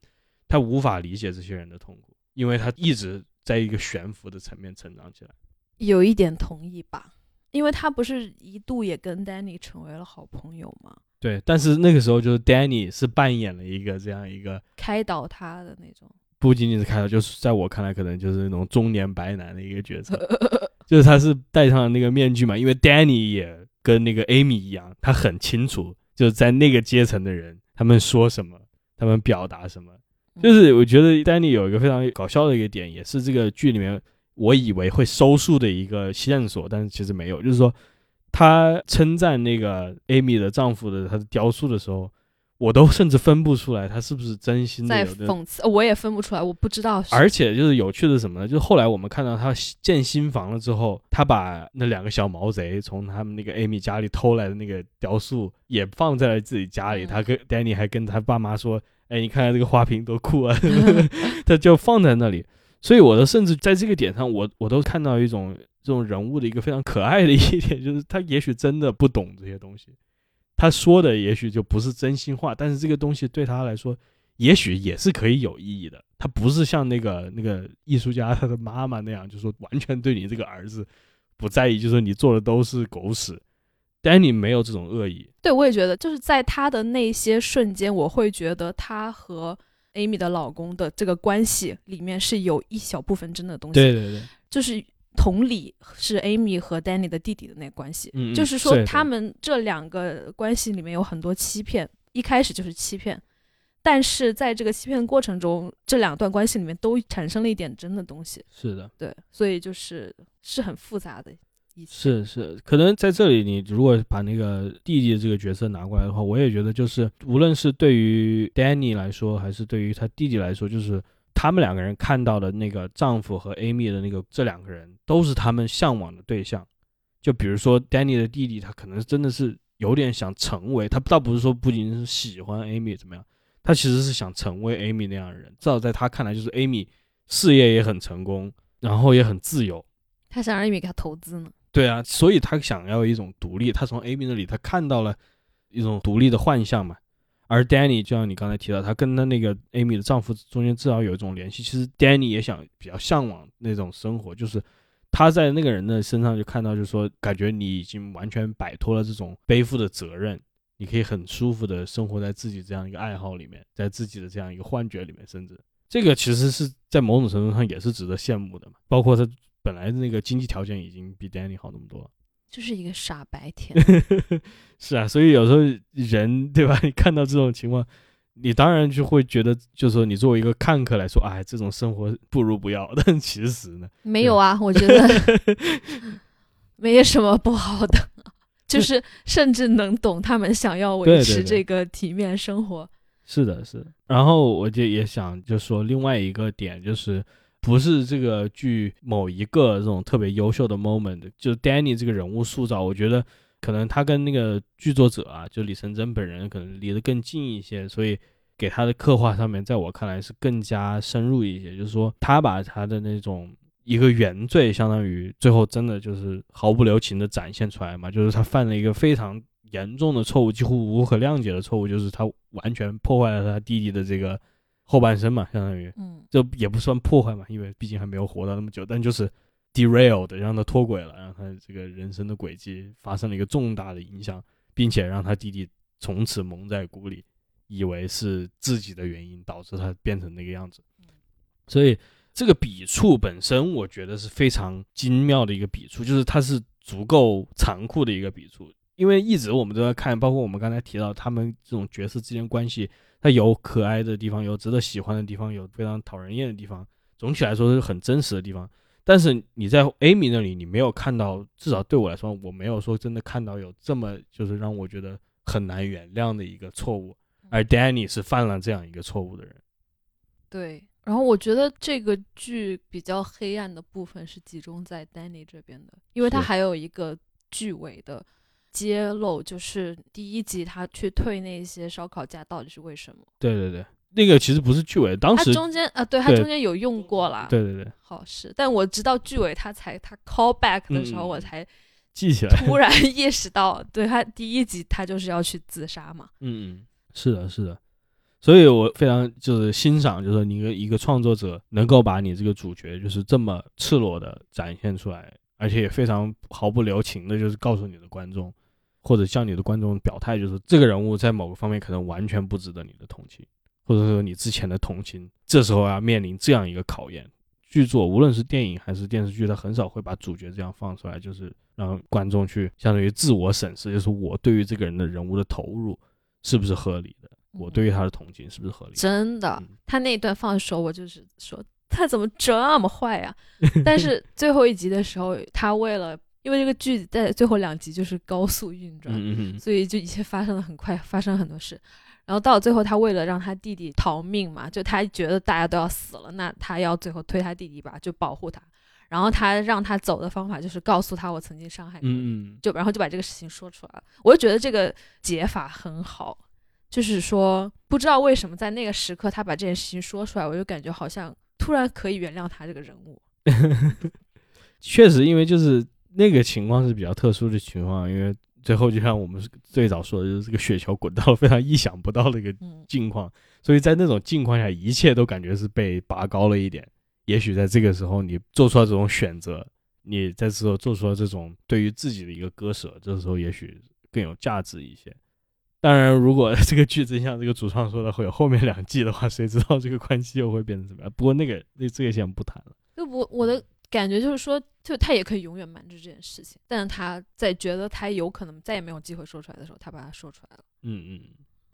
他无法理解这些人的痛苦，因为他一直在一个悬浮的层面成长起来。有一点同意吧，因为他不是一度也跟 Danny 成为了好朋友吗？对，但是那个时候就是 Danny 是扮演了一个这样一个，开导他的那种。不仅仅是开导，就是在我看来，可能就是那种中年白男的一个角色，就是他是戴上了那个面具嘛，因为 Danny 也跟那个 Amy 一样，他很清楚就是在那个阶层的人，他们说什么，他们表达什么。就是我觉得 Danny 有一个非常搞笑的一个点，也是这个剧里面我以为会收束的一个线索，但是其实没有。就是说，他称赞那个 Amy 的丈夫的他的雕塑的时候，我都甚至分不出来他是不是真心的在讽刺，我也分不出来，我不知道是。而且就是有趣的是什么呢？就是后来我们看到他建新房了之后，他把那两个小毛贼从他们那个 Amy 家里偷来的那个雕塑也放在了自己家里。嗯他跟 Danny 还跟他爸妈说：“哎，你看看这个花瓶多酷啊！”他就放在那里。所以我的甚至在这个点上，我我都看到一种这种人物的一个非常可爱的一点，就是他也许真的不懂这些东西，他说的也许就不是真心话，但是这个东西对他来说，也许也是可以有意义的。他不是像那个那个艺术家他的妈妈那样，就说完全对你这个儿子不在意，就说你做的都是狗屎。Danny 没有这种恶意，对，我也觉得，就是在他的那些瞬间，我会觉得他和 Amy 的老公的这个关系里面是有一小部分真的东西，对对对，就是同理是 Amy 和 Danny 的弟弟的那个关系，就是说他们这两个关系里面有很多欺骗，一开始就是欺骗，但是在这个欺骗的过程中，这两段关系里面都产生了一点真的东西，是的，对，所以就是是很复杂的是是，可能在这里，你如果把那个弟弟这个角色拿过来的话，我也觉得就是，无论是对于 Danny 来说，还是对于他弟弟来说，就是他们两个人看到的那个丈夫和 Amy 的那个这两个人，都是他们向往的对象。就比如说 Danny 的弟弟，他可能真的是有点想成为，他倒不是说不仅是喜欢 Amy 怎么样，他其实是想成为 Amy 那样的人。至少在他看来，就是 Amy 事业也很成功，然后也很自由。他想让 Amy 给他投资呢，对啊，所以他想要一种独立，他从 Amy 那里他看到了一种独立的幻象嘛。而 Danny 就像你刚才提到，他跟他那个 Amy 的丈夫中间至少有一种联系。其实 Danny 也想比较向往那种生活，就是他在那个人的身上就看到，就是说感觉你已经完全摆脱了这种背负的责任，你可以很舒服的生活在自己这样一个爱好里面，在自己的这样一个幻觉里面，甚至这个其实是在某种程度上也是值得羡慕的嘛。包括他本来的那个经济条件已经比 Danny 好那么多了。就是一个傻白甜。是啊，所以有时候人对吧？你看到这种情况，你当然就会觉得，就是说你作为一个看客来说，哎，这种生活不如不要。但其实呢，没有啊，我觉得没有什么不好的，就是甚至能懂他们想要维持这个体面生活。是的，是的。然后我就也想就说另外一个点，就是不是这个剧某一个这种特别优秀的 moment，就 Danny 这个人物塑造，我觉得可能他跟那个剧作者啊，就李成真本人可能离得更近一些，所以给他的刻画上面，在我看来是更加深入一些。就是说，他把他的那种一个原罪，相当于最后真的就是毫不留情的展现出来嘛，就是他犯了一个非常严重的错误，几乎无可谅解的错误，就是他完全破坏了他弟弟的这个后半生嘛，相当于嗯这也不算破坏嘛，因为毕竟还没有活到那么久，但就是 derailed，让他脱轨了，让他这个人生的轨迹发生了一个重大的影响，并且让他弟弟从此蒙在鼓里，以为是自己的原因导致他变成那个样子，所以这个笔触本身我觉得是非常精妙的一个笔触，就是它是足够残酷的一个笔触。因为一直我们都在看，包括我们刚才提到他们这种角色之间关系，它有可爱的地方，有值得喜欢的地方，有非常讨人厌的地方。总体来说是很真实的地方。但是你在 Amy 那里，你没有看到，至少对我来说，我没有说真的看到有这么就是让我觉得很难原谅的一个错误。而 Danny 是犯了这样一个错误的人。对。然后我觉得这个剧比较黑暗的部分是集中在 Danny 这边的，因为他还有一个剧尾的揭露，就是第一集他去退那些烧烤架到底是为什么？对对对，那个其实不是剧尾，当他时中间啊，对他中间有用过啦，对对对好是，但我直到剧尾他才他 call back 的时候，嗯我才记起来。突然意识到，对他第一集他就是要去自杀嘛。嗯嗯，是的，是的。所以我非常就是欣赏，就是你一个一个创作者能够把你这个主角就是这么赤裸的展现出来，而且也非常毫不留情的，就是告诉你的观众，或者向你的观众表态，就是这个人物在某个方面可能完全不值得你的同情，或者说你之前的同情，这时候要面临这样一个考验。剧作无论是电影还是电视剧，它很少会把主角这样放出来，就是让观众去相当于自我审视，就是我对于这个人的人物的投入是不是合理的，我对于他的同情是不是合理的。真的，嗯他那一段放的时候，我就是说他怎么这么坏呀、但是最后一集的时候，他为了因为这个剧在最后两集就是高速运转，嗯嗯嗯，所以就一切发生的很快，发生很多事。然后到最后，他为了让他弟弟逃命嘛，就他觉得大家都要死了，那他要最后推他弟弟一把，就保护他。然后他让他走的方法就是告诉他我曾经伤害过你，就然后就把这个事情说出来了。我就觉得这个解法很好，就是说不知道为什么在那个时刻他把这件事情说出来，我就感觉好像突然可以原谅他这个人物。确实，因为就是那个情况是比较特殊的情况，因为最后就像我们最早说的，就是这个雪球滚到了非常意想不到的一个嗯，境况，所以在那种境况下，一切都感觉是被拔高了一点。也许在这个时候，你做出了这种选择，你在之后做出了这种对于自己的一个割舍，这时候也许更有价值一些。当然，如果这个剧真像这个主创说的会有后面两季的话，谁知道这个关系又会变成什么样？不过那个那这个先不谈了。就我我的感觉就是说，就他也可以永远瞒着这件事情，但是他在觉得他有可能再也没有机会说出来的时候，他把它说出来了。嗯嗯。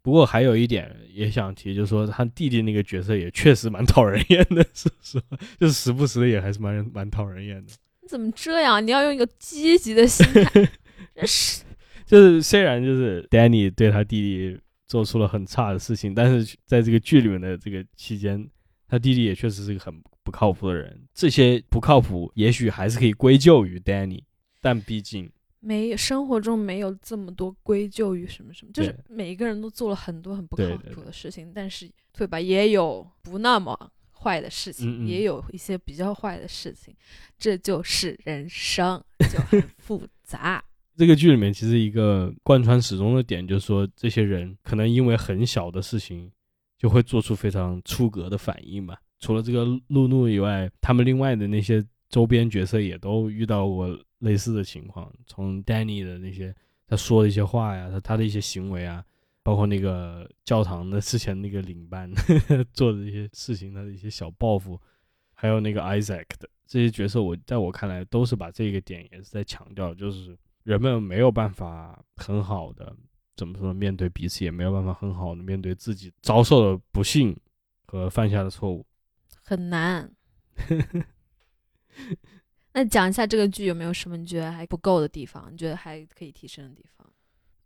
不过还有一点也想提，就是说他弟弟那个角色也确实蛮讨人厌的，是不是？就是时不时的也还是蛮蛮讨人厌的。你怎么这样？你要用一个积极的心态，真是就是虽然就是 Danny 对他弟弟做出了很差的事情，但是在这个剧里面的这个期间，他弟弟也确实是个很不靠谱的人。这些不靠谱，也许还是可以归咎于 Danny，但毕竟，没生活中没有这么多归咎于什么什么，就是每一个人都做了很多很不靠谱的事情，但是对吧，也有不那么坏的事情，嗯嗯也有一些比较坏的事情，这就是人生，就很复杂。这个剧里面其实一个贯穿始终的点，就是说这些人可能因为很小的事情，就会做出非常出格的反应嘛。除了这个露露以外，他们另外的那些周边角色也都遇到过类似的情况。从 Danny 的那些他说的一些话呀，他他的一些行为啊，包括那个教堂的之前那个领班 做的一些事情，他的一些小报复，还有那个 Isaac 的这些角色，我在我看来都是把这个点也是在强调，就是人们没有办法很好的怎么说？面对彼此也没有办法很好的面对自己遭受的不幸和犯下的错误。很难。那讲一下这个剧有没有什么你觉得还不够的地方？你觉得还可以提升的地方？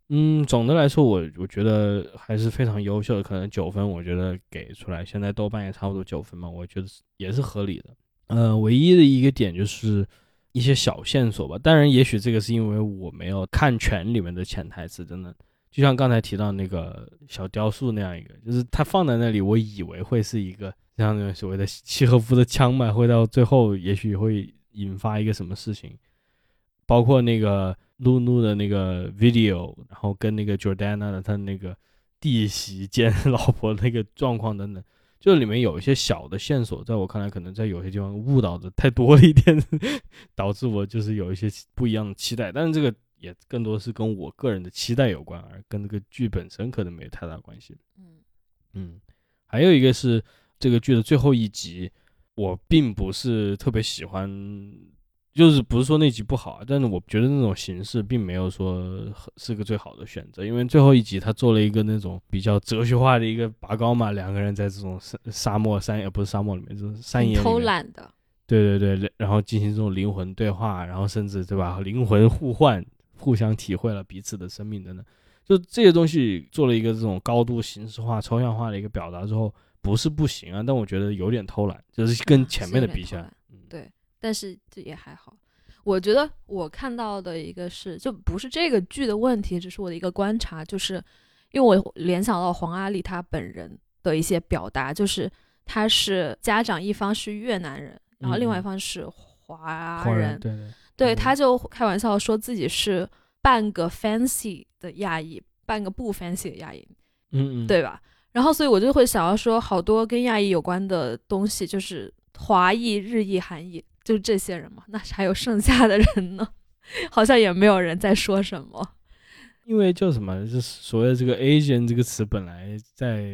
嗯，总的来说，我我觉得还是非常优秀的。可能九分，我觉得给出来，现在豆瓣也差不多九分嘛，我觉得也是合理的。呃，唯一的一个点就是一些小线索吧。当然，也许这个是因为我没有看全里面的潜台词，真的。就像刚才提到那个小雕塑那样一个，就是它放在那里，我以为会是一个像那种所谓的契诃夫的枪嘛，会到最后也许会引发一个什么事情，包括那个。露露的那个 video，然后跟那个 Jordana 的他那个弟媳兼 老婆那个状况等等，就里面有一些小的线索，在我看来，可能在有些地方误导的太多了一点，导致我就是有一些不一样的期待。但是这个也更多是跟我个人的期待有关，而跟这个剧本身可能没有太大关系。嗯嗯，还有一个是这个剧的最后一集，我并不是特别喜欢。就是不是说那集不好，但是我觉得那种形式并没有说是个最好的选择，因为最后一集他做了一个那种比较哲学化的一个拔高嘛，两个人在这种沙沙漠山也不是沙漠里面，就是山野偷懒的，对对对，然后进行这种灵魂对话，然后甚至对吧，灵魂互换，互相体会了彼此的生命等等，就这些东西做了一个这种高度形式化、抽象化的一个表达之后，不是不行啊，但我觉得有点偷懒，就是跟前面的比起来，对。但是这也还好，我觉得我看到的一个是，就不是这个剧的问题，只是我的一个观察，就是因为我联想到黄阿丽她本人的一些表达，就是她是家长一方是越南人，然后另外一方是华人，对对，对，他就开玩笑说自己是半个 fancy 的亚裔，半个不 fancy 的亚裔，嗯嗯，对吧？然后所以我就会想要说，好多跟亚裔有关的东西，就是华裔、日裔、韩裔。就是这些人嘛，那还有剩下的人呢？好像也没有人在说什么。因为叫什么，就是所谓的这个 Asian 这个词，本来在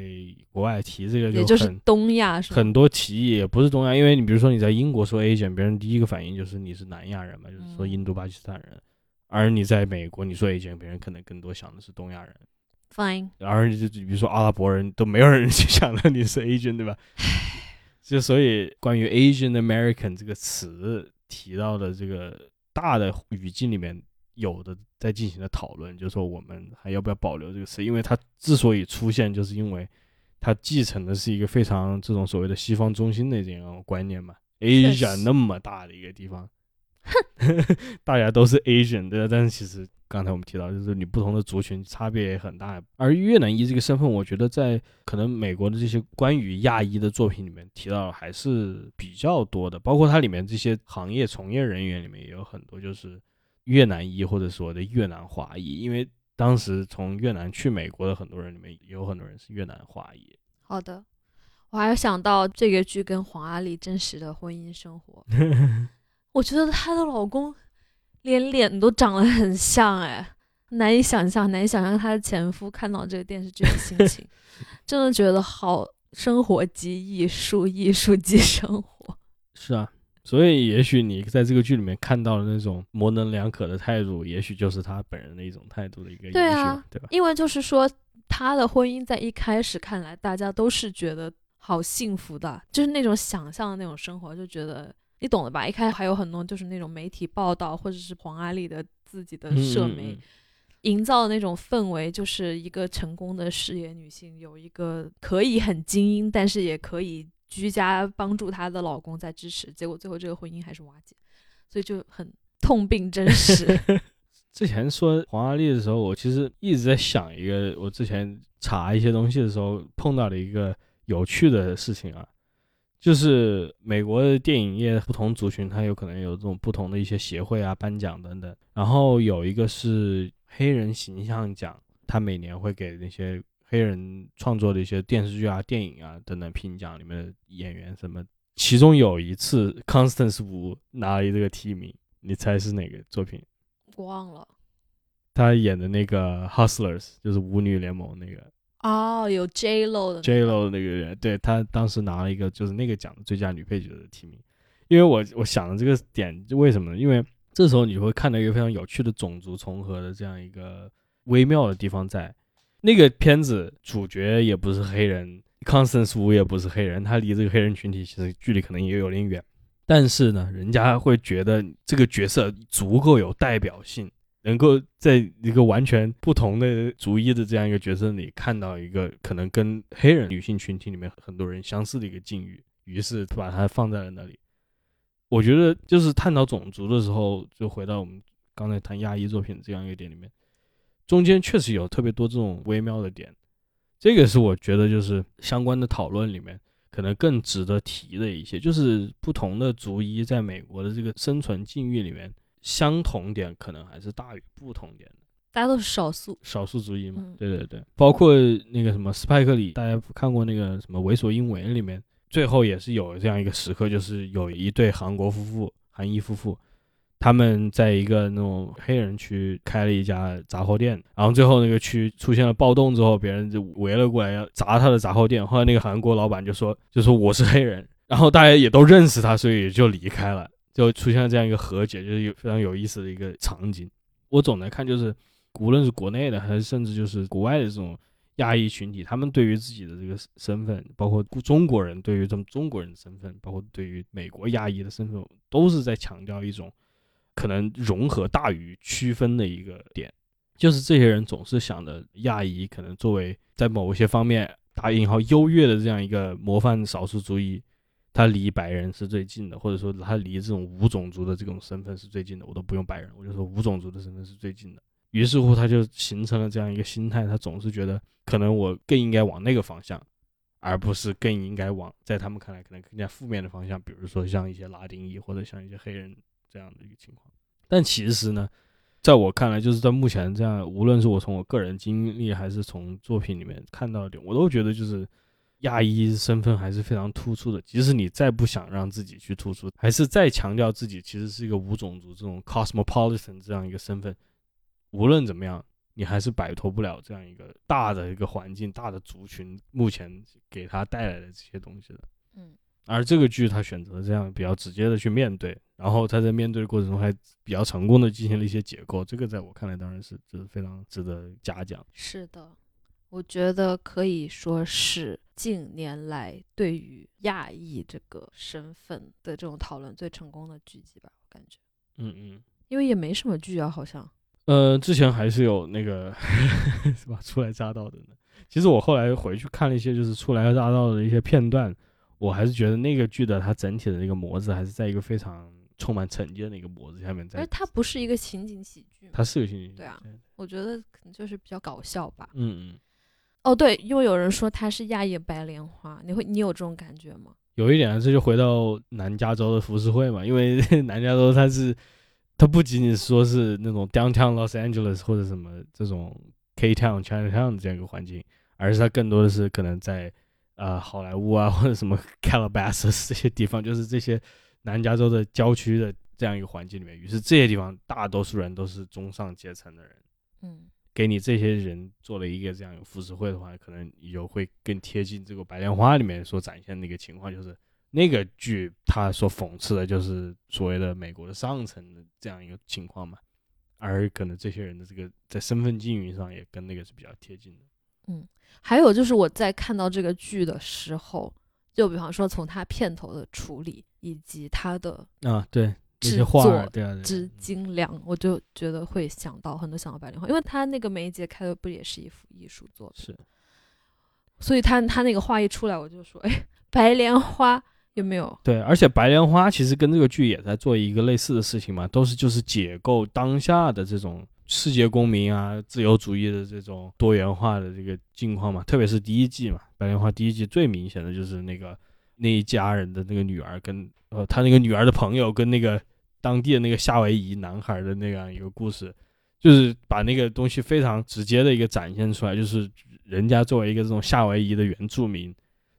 国外提这个，也就是东亚，很多歧义也不是东亚。因为你比如说你在英国说 Asian，别人第一个反应就是你是南亚人嘛，就是说印度、巴基斯坦人。而你在美国，你说 Asian，别人可能更多想的是东亚人。Fine。而就比如说阿拉伯人都没有人去想到你是 Asian，对吧？就所以，关于 Asian American 这个词提到的这个大的语境里面，有的在进行的讨论，就是说我们还要不要保留这个词？因为它之所以出现，就是因为它继承的是一个非常这种所谓的西方中心的这样观念嘛。Asia 那么大的一个地方，大家都是 Asian 对吧？但是其实。刚才我们提到，就是你不同的族群差别也很大，而越南裔这个身份，我觉得在可能美国的这些关于亚裔的作品里面提到还是比较多的，包括它里面这些行业从业人员里面也有很多就是越南裔或者说的越南华裔，因为当时从越南去美国的很多人里面也有很多人是越南华裔。好的，我还想到这个剧跟黄阿丽真实的婚姻生活，我觉得她的老公。连脸都长得很像哎，难以想象，难以想象她的前夫看到这个电视剧的心情，真的觉得好生活即艺术，艺术即生活。是啊，所以也许你在这个剧里面看到的那种模棱两可的态度，也许就是他本人的一种态度的一个对啊，对吧？因为就是说，他的婚姻在一开始看来，大家都是觉得好幸福的，就是那种想象的那种生活，就觉得。你懂的吧？一开始还有很多就是那种媒体报道，或者是黄阿丽的自己的社媒，营造的那种氛围，就是一个成功的事业女性，有一个可以很精英，但是也可以居家帮助她的老公在支持。结果最后这个婚姻还是瓦解，所以就很痛并真实。之前说黄阿丽的时候，我其实一直在想一个，我之前查一些东西的时候碰到的一个有趣的事情啊。就是美国的电影业不同族群，它有可能有这种不同的一些协会啊、颁奖等等。然后有一个是黑人形象奖，他每年会给那些黑人创作的一些电视剧啊、电影啊等等评奖，里面的演员什么。其中有一次，Constance Wu 拿了这个提名，你猜是哪个作品？我忘了。他演的那个 Hustlers，就是舞女联盟那个。哦，有 J Lo 的 J Lo 的那个人，对他当时拿了一个就是那个奖的最佳女配角的提名。因为我我想的这个点，为什么呢？因为这时候你会看到一个非常有趣的种族重合的这样一个微妙的地方在。那个片子主角也不是黑人，constance 五·也不是黑人，他离这个黑人群体其实距离可能也有点远。但是呢，人家会觉得这个角色足够有代表性，能够在一个完全不同的族裔的这样一个角色里看到一个可能跟黑人女性群体里面很多人相似的一个境遇，于是把它放在了那里。我觉得就是探讨种族的时候，就回到我们刚才谈亚裔作品这样一个点里面。中间确实有特别多这种微妙的点，这个是我觉得就是相关的讨论里面可能更值得提的一些，就是不同的族裔在美国的这个生存境遇里面，相同点可能还是大于不同点的。大家都是少数，少数族裔嘛，对对对，包括那个什么斯派克里，大家看过那个什么《为所应为》里面，最后也是有这样一个时刻，就是有一对韩国夫妇，韩裔夫妇。他们在一个那种黑人区开了一家杂货店，然后最后那个区出现了暴动之后，别人就围了过来要砸他的杂货店。后来那个韩国老板就说：“就说我是黑人。”然后大家也都认识他，所以就离开了，就出现了这样一个和解，就是有非常有意思的一个场景。我总来看，就是无论是国内的，还是甚至就是国外的这种亚裔群体，他们对于自己的这个身份，包括中国人对于这种中国人的身份，包括对于美国亚裔的身份，都是在强调一种。可能融合大于区分的一个点，就是这些人总是想着亚裔可能作为在某一些方面打引号优越的这样一个模范少数族裔，他离白人是最近的，或者说他离这种无种族的这种身份是最近的。我都不用白人，我就说无种族的身份是最近的。于是乎，他就形成了这样一个心态，他总是觉得可能我更应该往那个方向，而不是更应该往在他们看来可能更加负面的方向，比如说像一些拉丁裔或者像一些黑人。这样的一个情况，但其实呢，在我看来，就是在目前这样，无论是我从我个人经历，还是从作品里面看到的点，我都觉得就是亚裔身份还是非常突出的。即使你再不想让自己去突出，还是再强调自己其实是一个无种族这种 cosmopolitan 这样一个身份，无论怎么样，你还是摆脱不了这样一个大的一个环境、大的族群目前给他带来的这些东西的。嗯。而这个剧他选择这样比较直接的去面对，然后他在面对的过程中还比较成功的进行了一些解构，这个在我看来当然是就是非常值得嘉奖。是的，我觉得可以说是近年来对于亚裔这个身份的这种讨论最成功的剧集吧，我感觉。嗯嗯，因为也没什么剧啊，好像。呃，之前还是有那个 是吧？初来乍到的呢。其实我后来回去看了一些就是初来乍到的一些片段。我还是觉得那个剧的它整体的那个模子还是在一个非常充满成见的一个模子下面在。而它不是一个情景喜剧，它是个情景喜剧。对啊，我觉得可能就是比较搞笑吧。嗯嗯。哦，对，因为有人说它是亚裔白莲花，你会你有这种感觉吗？有一点，这就回到南加州的浮世绘嘛，因为 南加州它是它不仅仅说是那种 downtown Los Angeles 或者什么这种 K town Chinatown 这样一个环境，而是它更多的是可能在。呃，好莱坞啊，或者什么 Calabasas 这些地方，就是这些南加州的郊区的这样一个环境里面，于是这些地方大多数人都是中上阶层的人。嗯，给你这些人做了一个这样有浮世绘的话，可能你就会更贴近这个白莲花里面所展现的一个情况，就是那个剧它所讽刺的就是所谓的美国的上层的这样一个情况嘛，而可能这些人的这个在身份经营上也跟那个是比较贴近的。嗯。还有就是我在看到这个剧的时候，就比方说从它片头的处理以及它的啊对制作之精良，我就觉得会想到很多想到白莲花，因为他那个梅姐开的不也是一幅艺术作品？是，所以他他那个画一出来，我就说，哎，白莲花有没有？对，而且白莲花其实跟这个剧也在做一个类似的事情嘛，都是就是解构当下的这种。世界公民啊，自由主义的这种多元化的这个境况嘛，特别是第一季嘛，《白莲花》第一季最明显的就是那个那一家人的那个女儿跟呃他那个女儿的朋友跟那个当地的那个夏威夷男孩的那样一个故事，就是把那个东西非常直接的一个展现出来，就是人家作为一个这种夏威夷的原住民，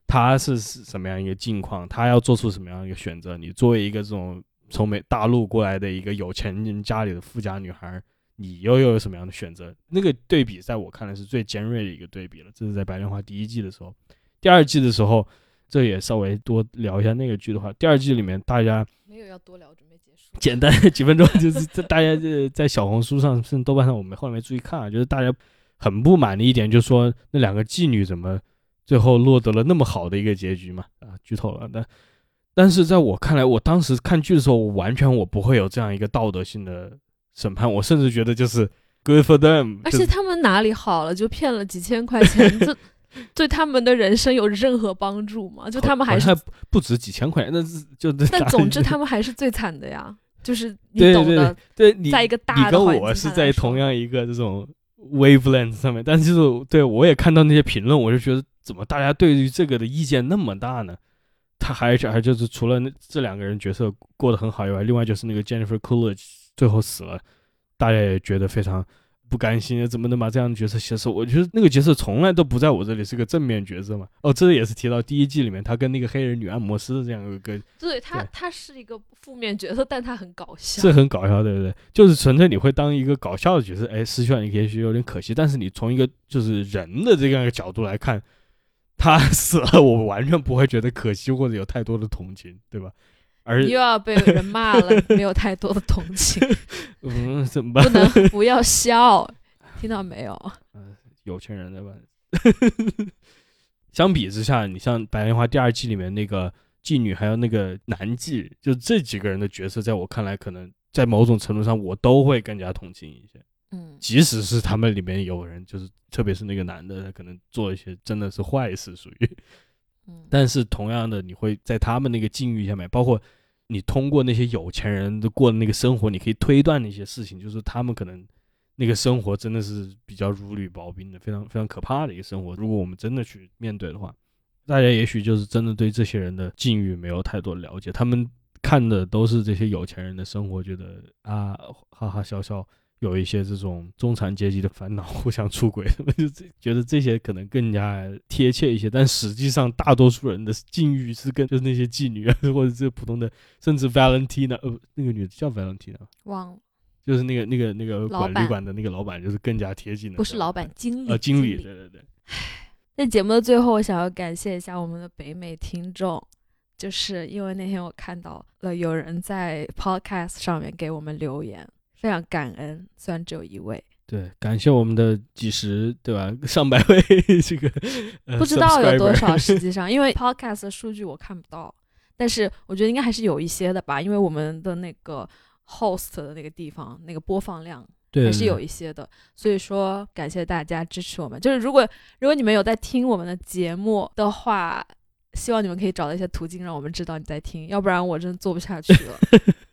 他是什么样一个境况，他要做出什么样一个选择，你作为一个这种从美大陆过来的一个有钱人家里的富家女孩。你又有什么样的选择？那个对比在我看来是最尖锐的一个对比了。这是在《白莲花》第一季的时候，第二季的时候，这也稍微多聊一下那个剧的话，第二季里面大家没有要多聊，准备结束。简单几分钟，就是这大家这在小红书上甚至豆瓣上，我们后来没注意看啊，就是大家很不满的一点，就是说那两个妓女怎么最后落得了那么好的一个结局嘛？啊，剧透了。但但是在我看来，我当时看剧的时候，我完全我不会有这样一个道德性的审判，我甚至觉得就是 good for them。而且他们哪里好了，就骗了几千块钱，这 对他们的人生有任何帮助吗？就他们还是不止几千块钱，那是就但总之他们还是最惨的呀，就是你懂的，对你在一个大你跟的环境我是在同样一个这种 wavelength 上面，但是就是对我也看到那些评论，我就觉得怎么大家对于这个的意见那么大呢？他还还就是除了那这两个人角色过得很好以外，另外就是那个 Jennifer Coolidge 最后死了，大家也觉得非常不甘心，怎么能把这样的角色写死？我觉得那个角色从来都不在我这里是个正面角色嘛。哦，这也是提到第一季里面他跟那个黑人女按摩师的这样一个对他对他是一个负面角色，但他很搞笑。是很搞笑，对不对？就是纯粹你会当一个搞笑的角色，哎，失去了你也许有点可惜，但是你从一个就是人的这样一个角度来看，他死了，我完全不会觉得可惜或者有太多的同情，对吧？而又要被人骂了，没有太多的同情，嗯，怎么办不？能不要笑，听到没有？嗯 有钱人的吧？相比之下，你像《白莲花》第二季里面那个妓女，还有那个男妓，就这几个人的角色，在我看来，可能在某种程度上，我都会更加同情一些。嗯，即使是他们里面有人，就是特别是那个男的，他可能做一些真的是坏事，属于。但是同样的，你会在他们那个境遇下面，包括你通过那些有钱人的过的那个生活，你可以推断那些事情，就是他们可能那个生活真的是比较如履薄冰的，非常非常可怕的一个生活。如果我们真的去面对的话，大家也许就是真的对这些人的境遇没有太多了解，他们看的都是这些有钱人的生活，觉得啊哈哈笑笑。有一些这种中产阶级的烦恼，互相出轨，就这觉得这些可能更加贴切一些。但实际上，大多数人的境遇是跟就是那些妓女啊，或者是普通的，甚至 Valentina，呃，那个女的叫 Valentina，忘了，就是那个那个那个管旅馆的那个老板，就是更加贴近的。不是老板，经理。呃，经理，对对对，在节目的最后，我想要感谢一下我们的北美听众，就是因为那天我看到了有人在 Podcast 上面给我们留言，非常感恩，虽然只有一位，对，感谢我们的几十对吧，上百位这个、呃、不知道有多少，实际上，因为 Podcast 的数据我看不到，但是我觉得应该还是有一些的吧，因为我们的那个 host 的那个地方那个播放量对还是有一些的，所以说感谢大家支持我们。就是如果如果你们有在听我们的节目的话，希望你们可以找到一些途径让我们知道你在听，要不然我真的做不下去了，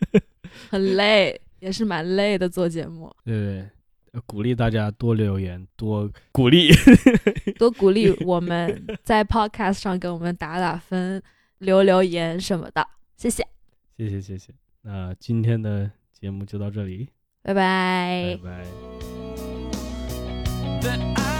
很累，也是蛮累的做节目。对对鼓励大家多留言，多鼓励。多鼓励我们在 Podcast 上给我们打打分、留留言什么的，谢谢，谢谢谢谢。那今天的节目就到这里，拜拜拜拜。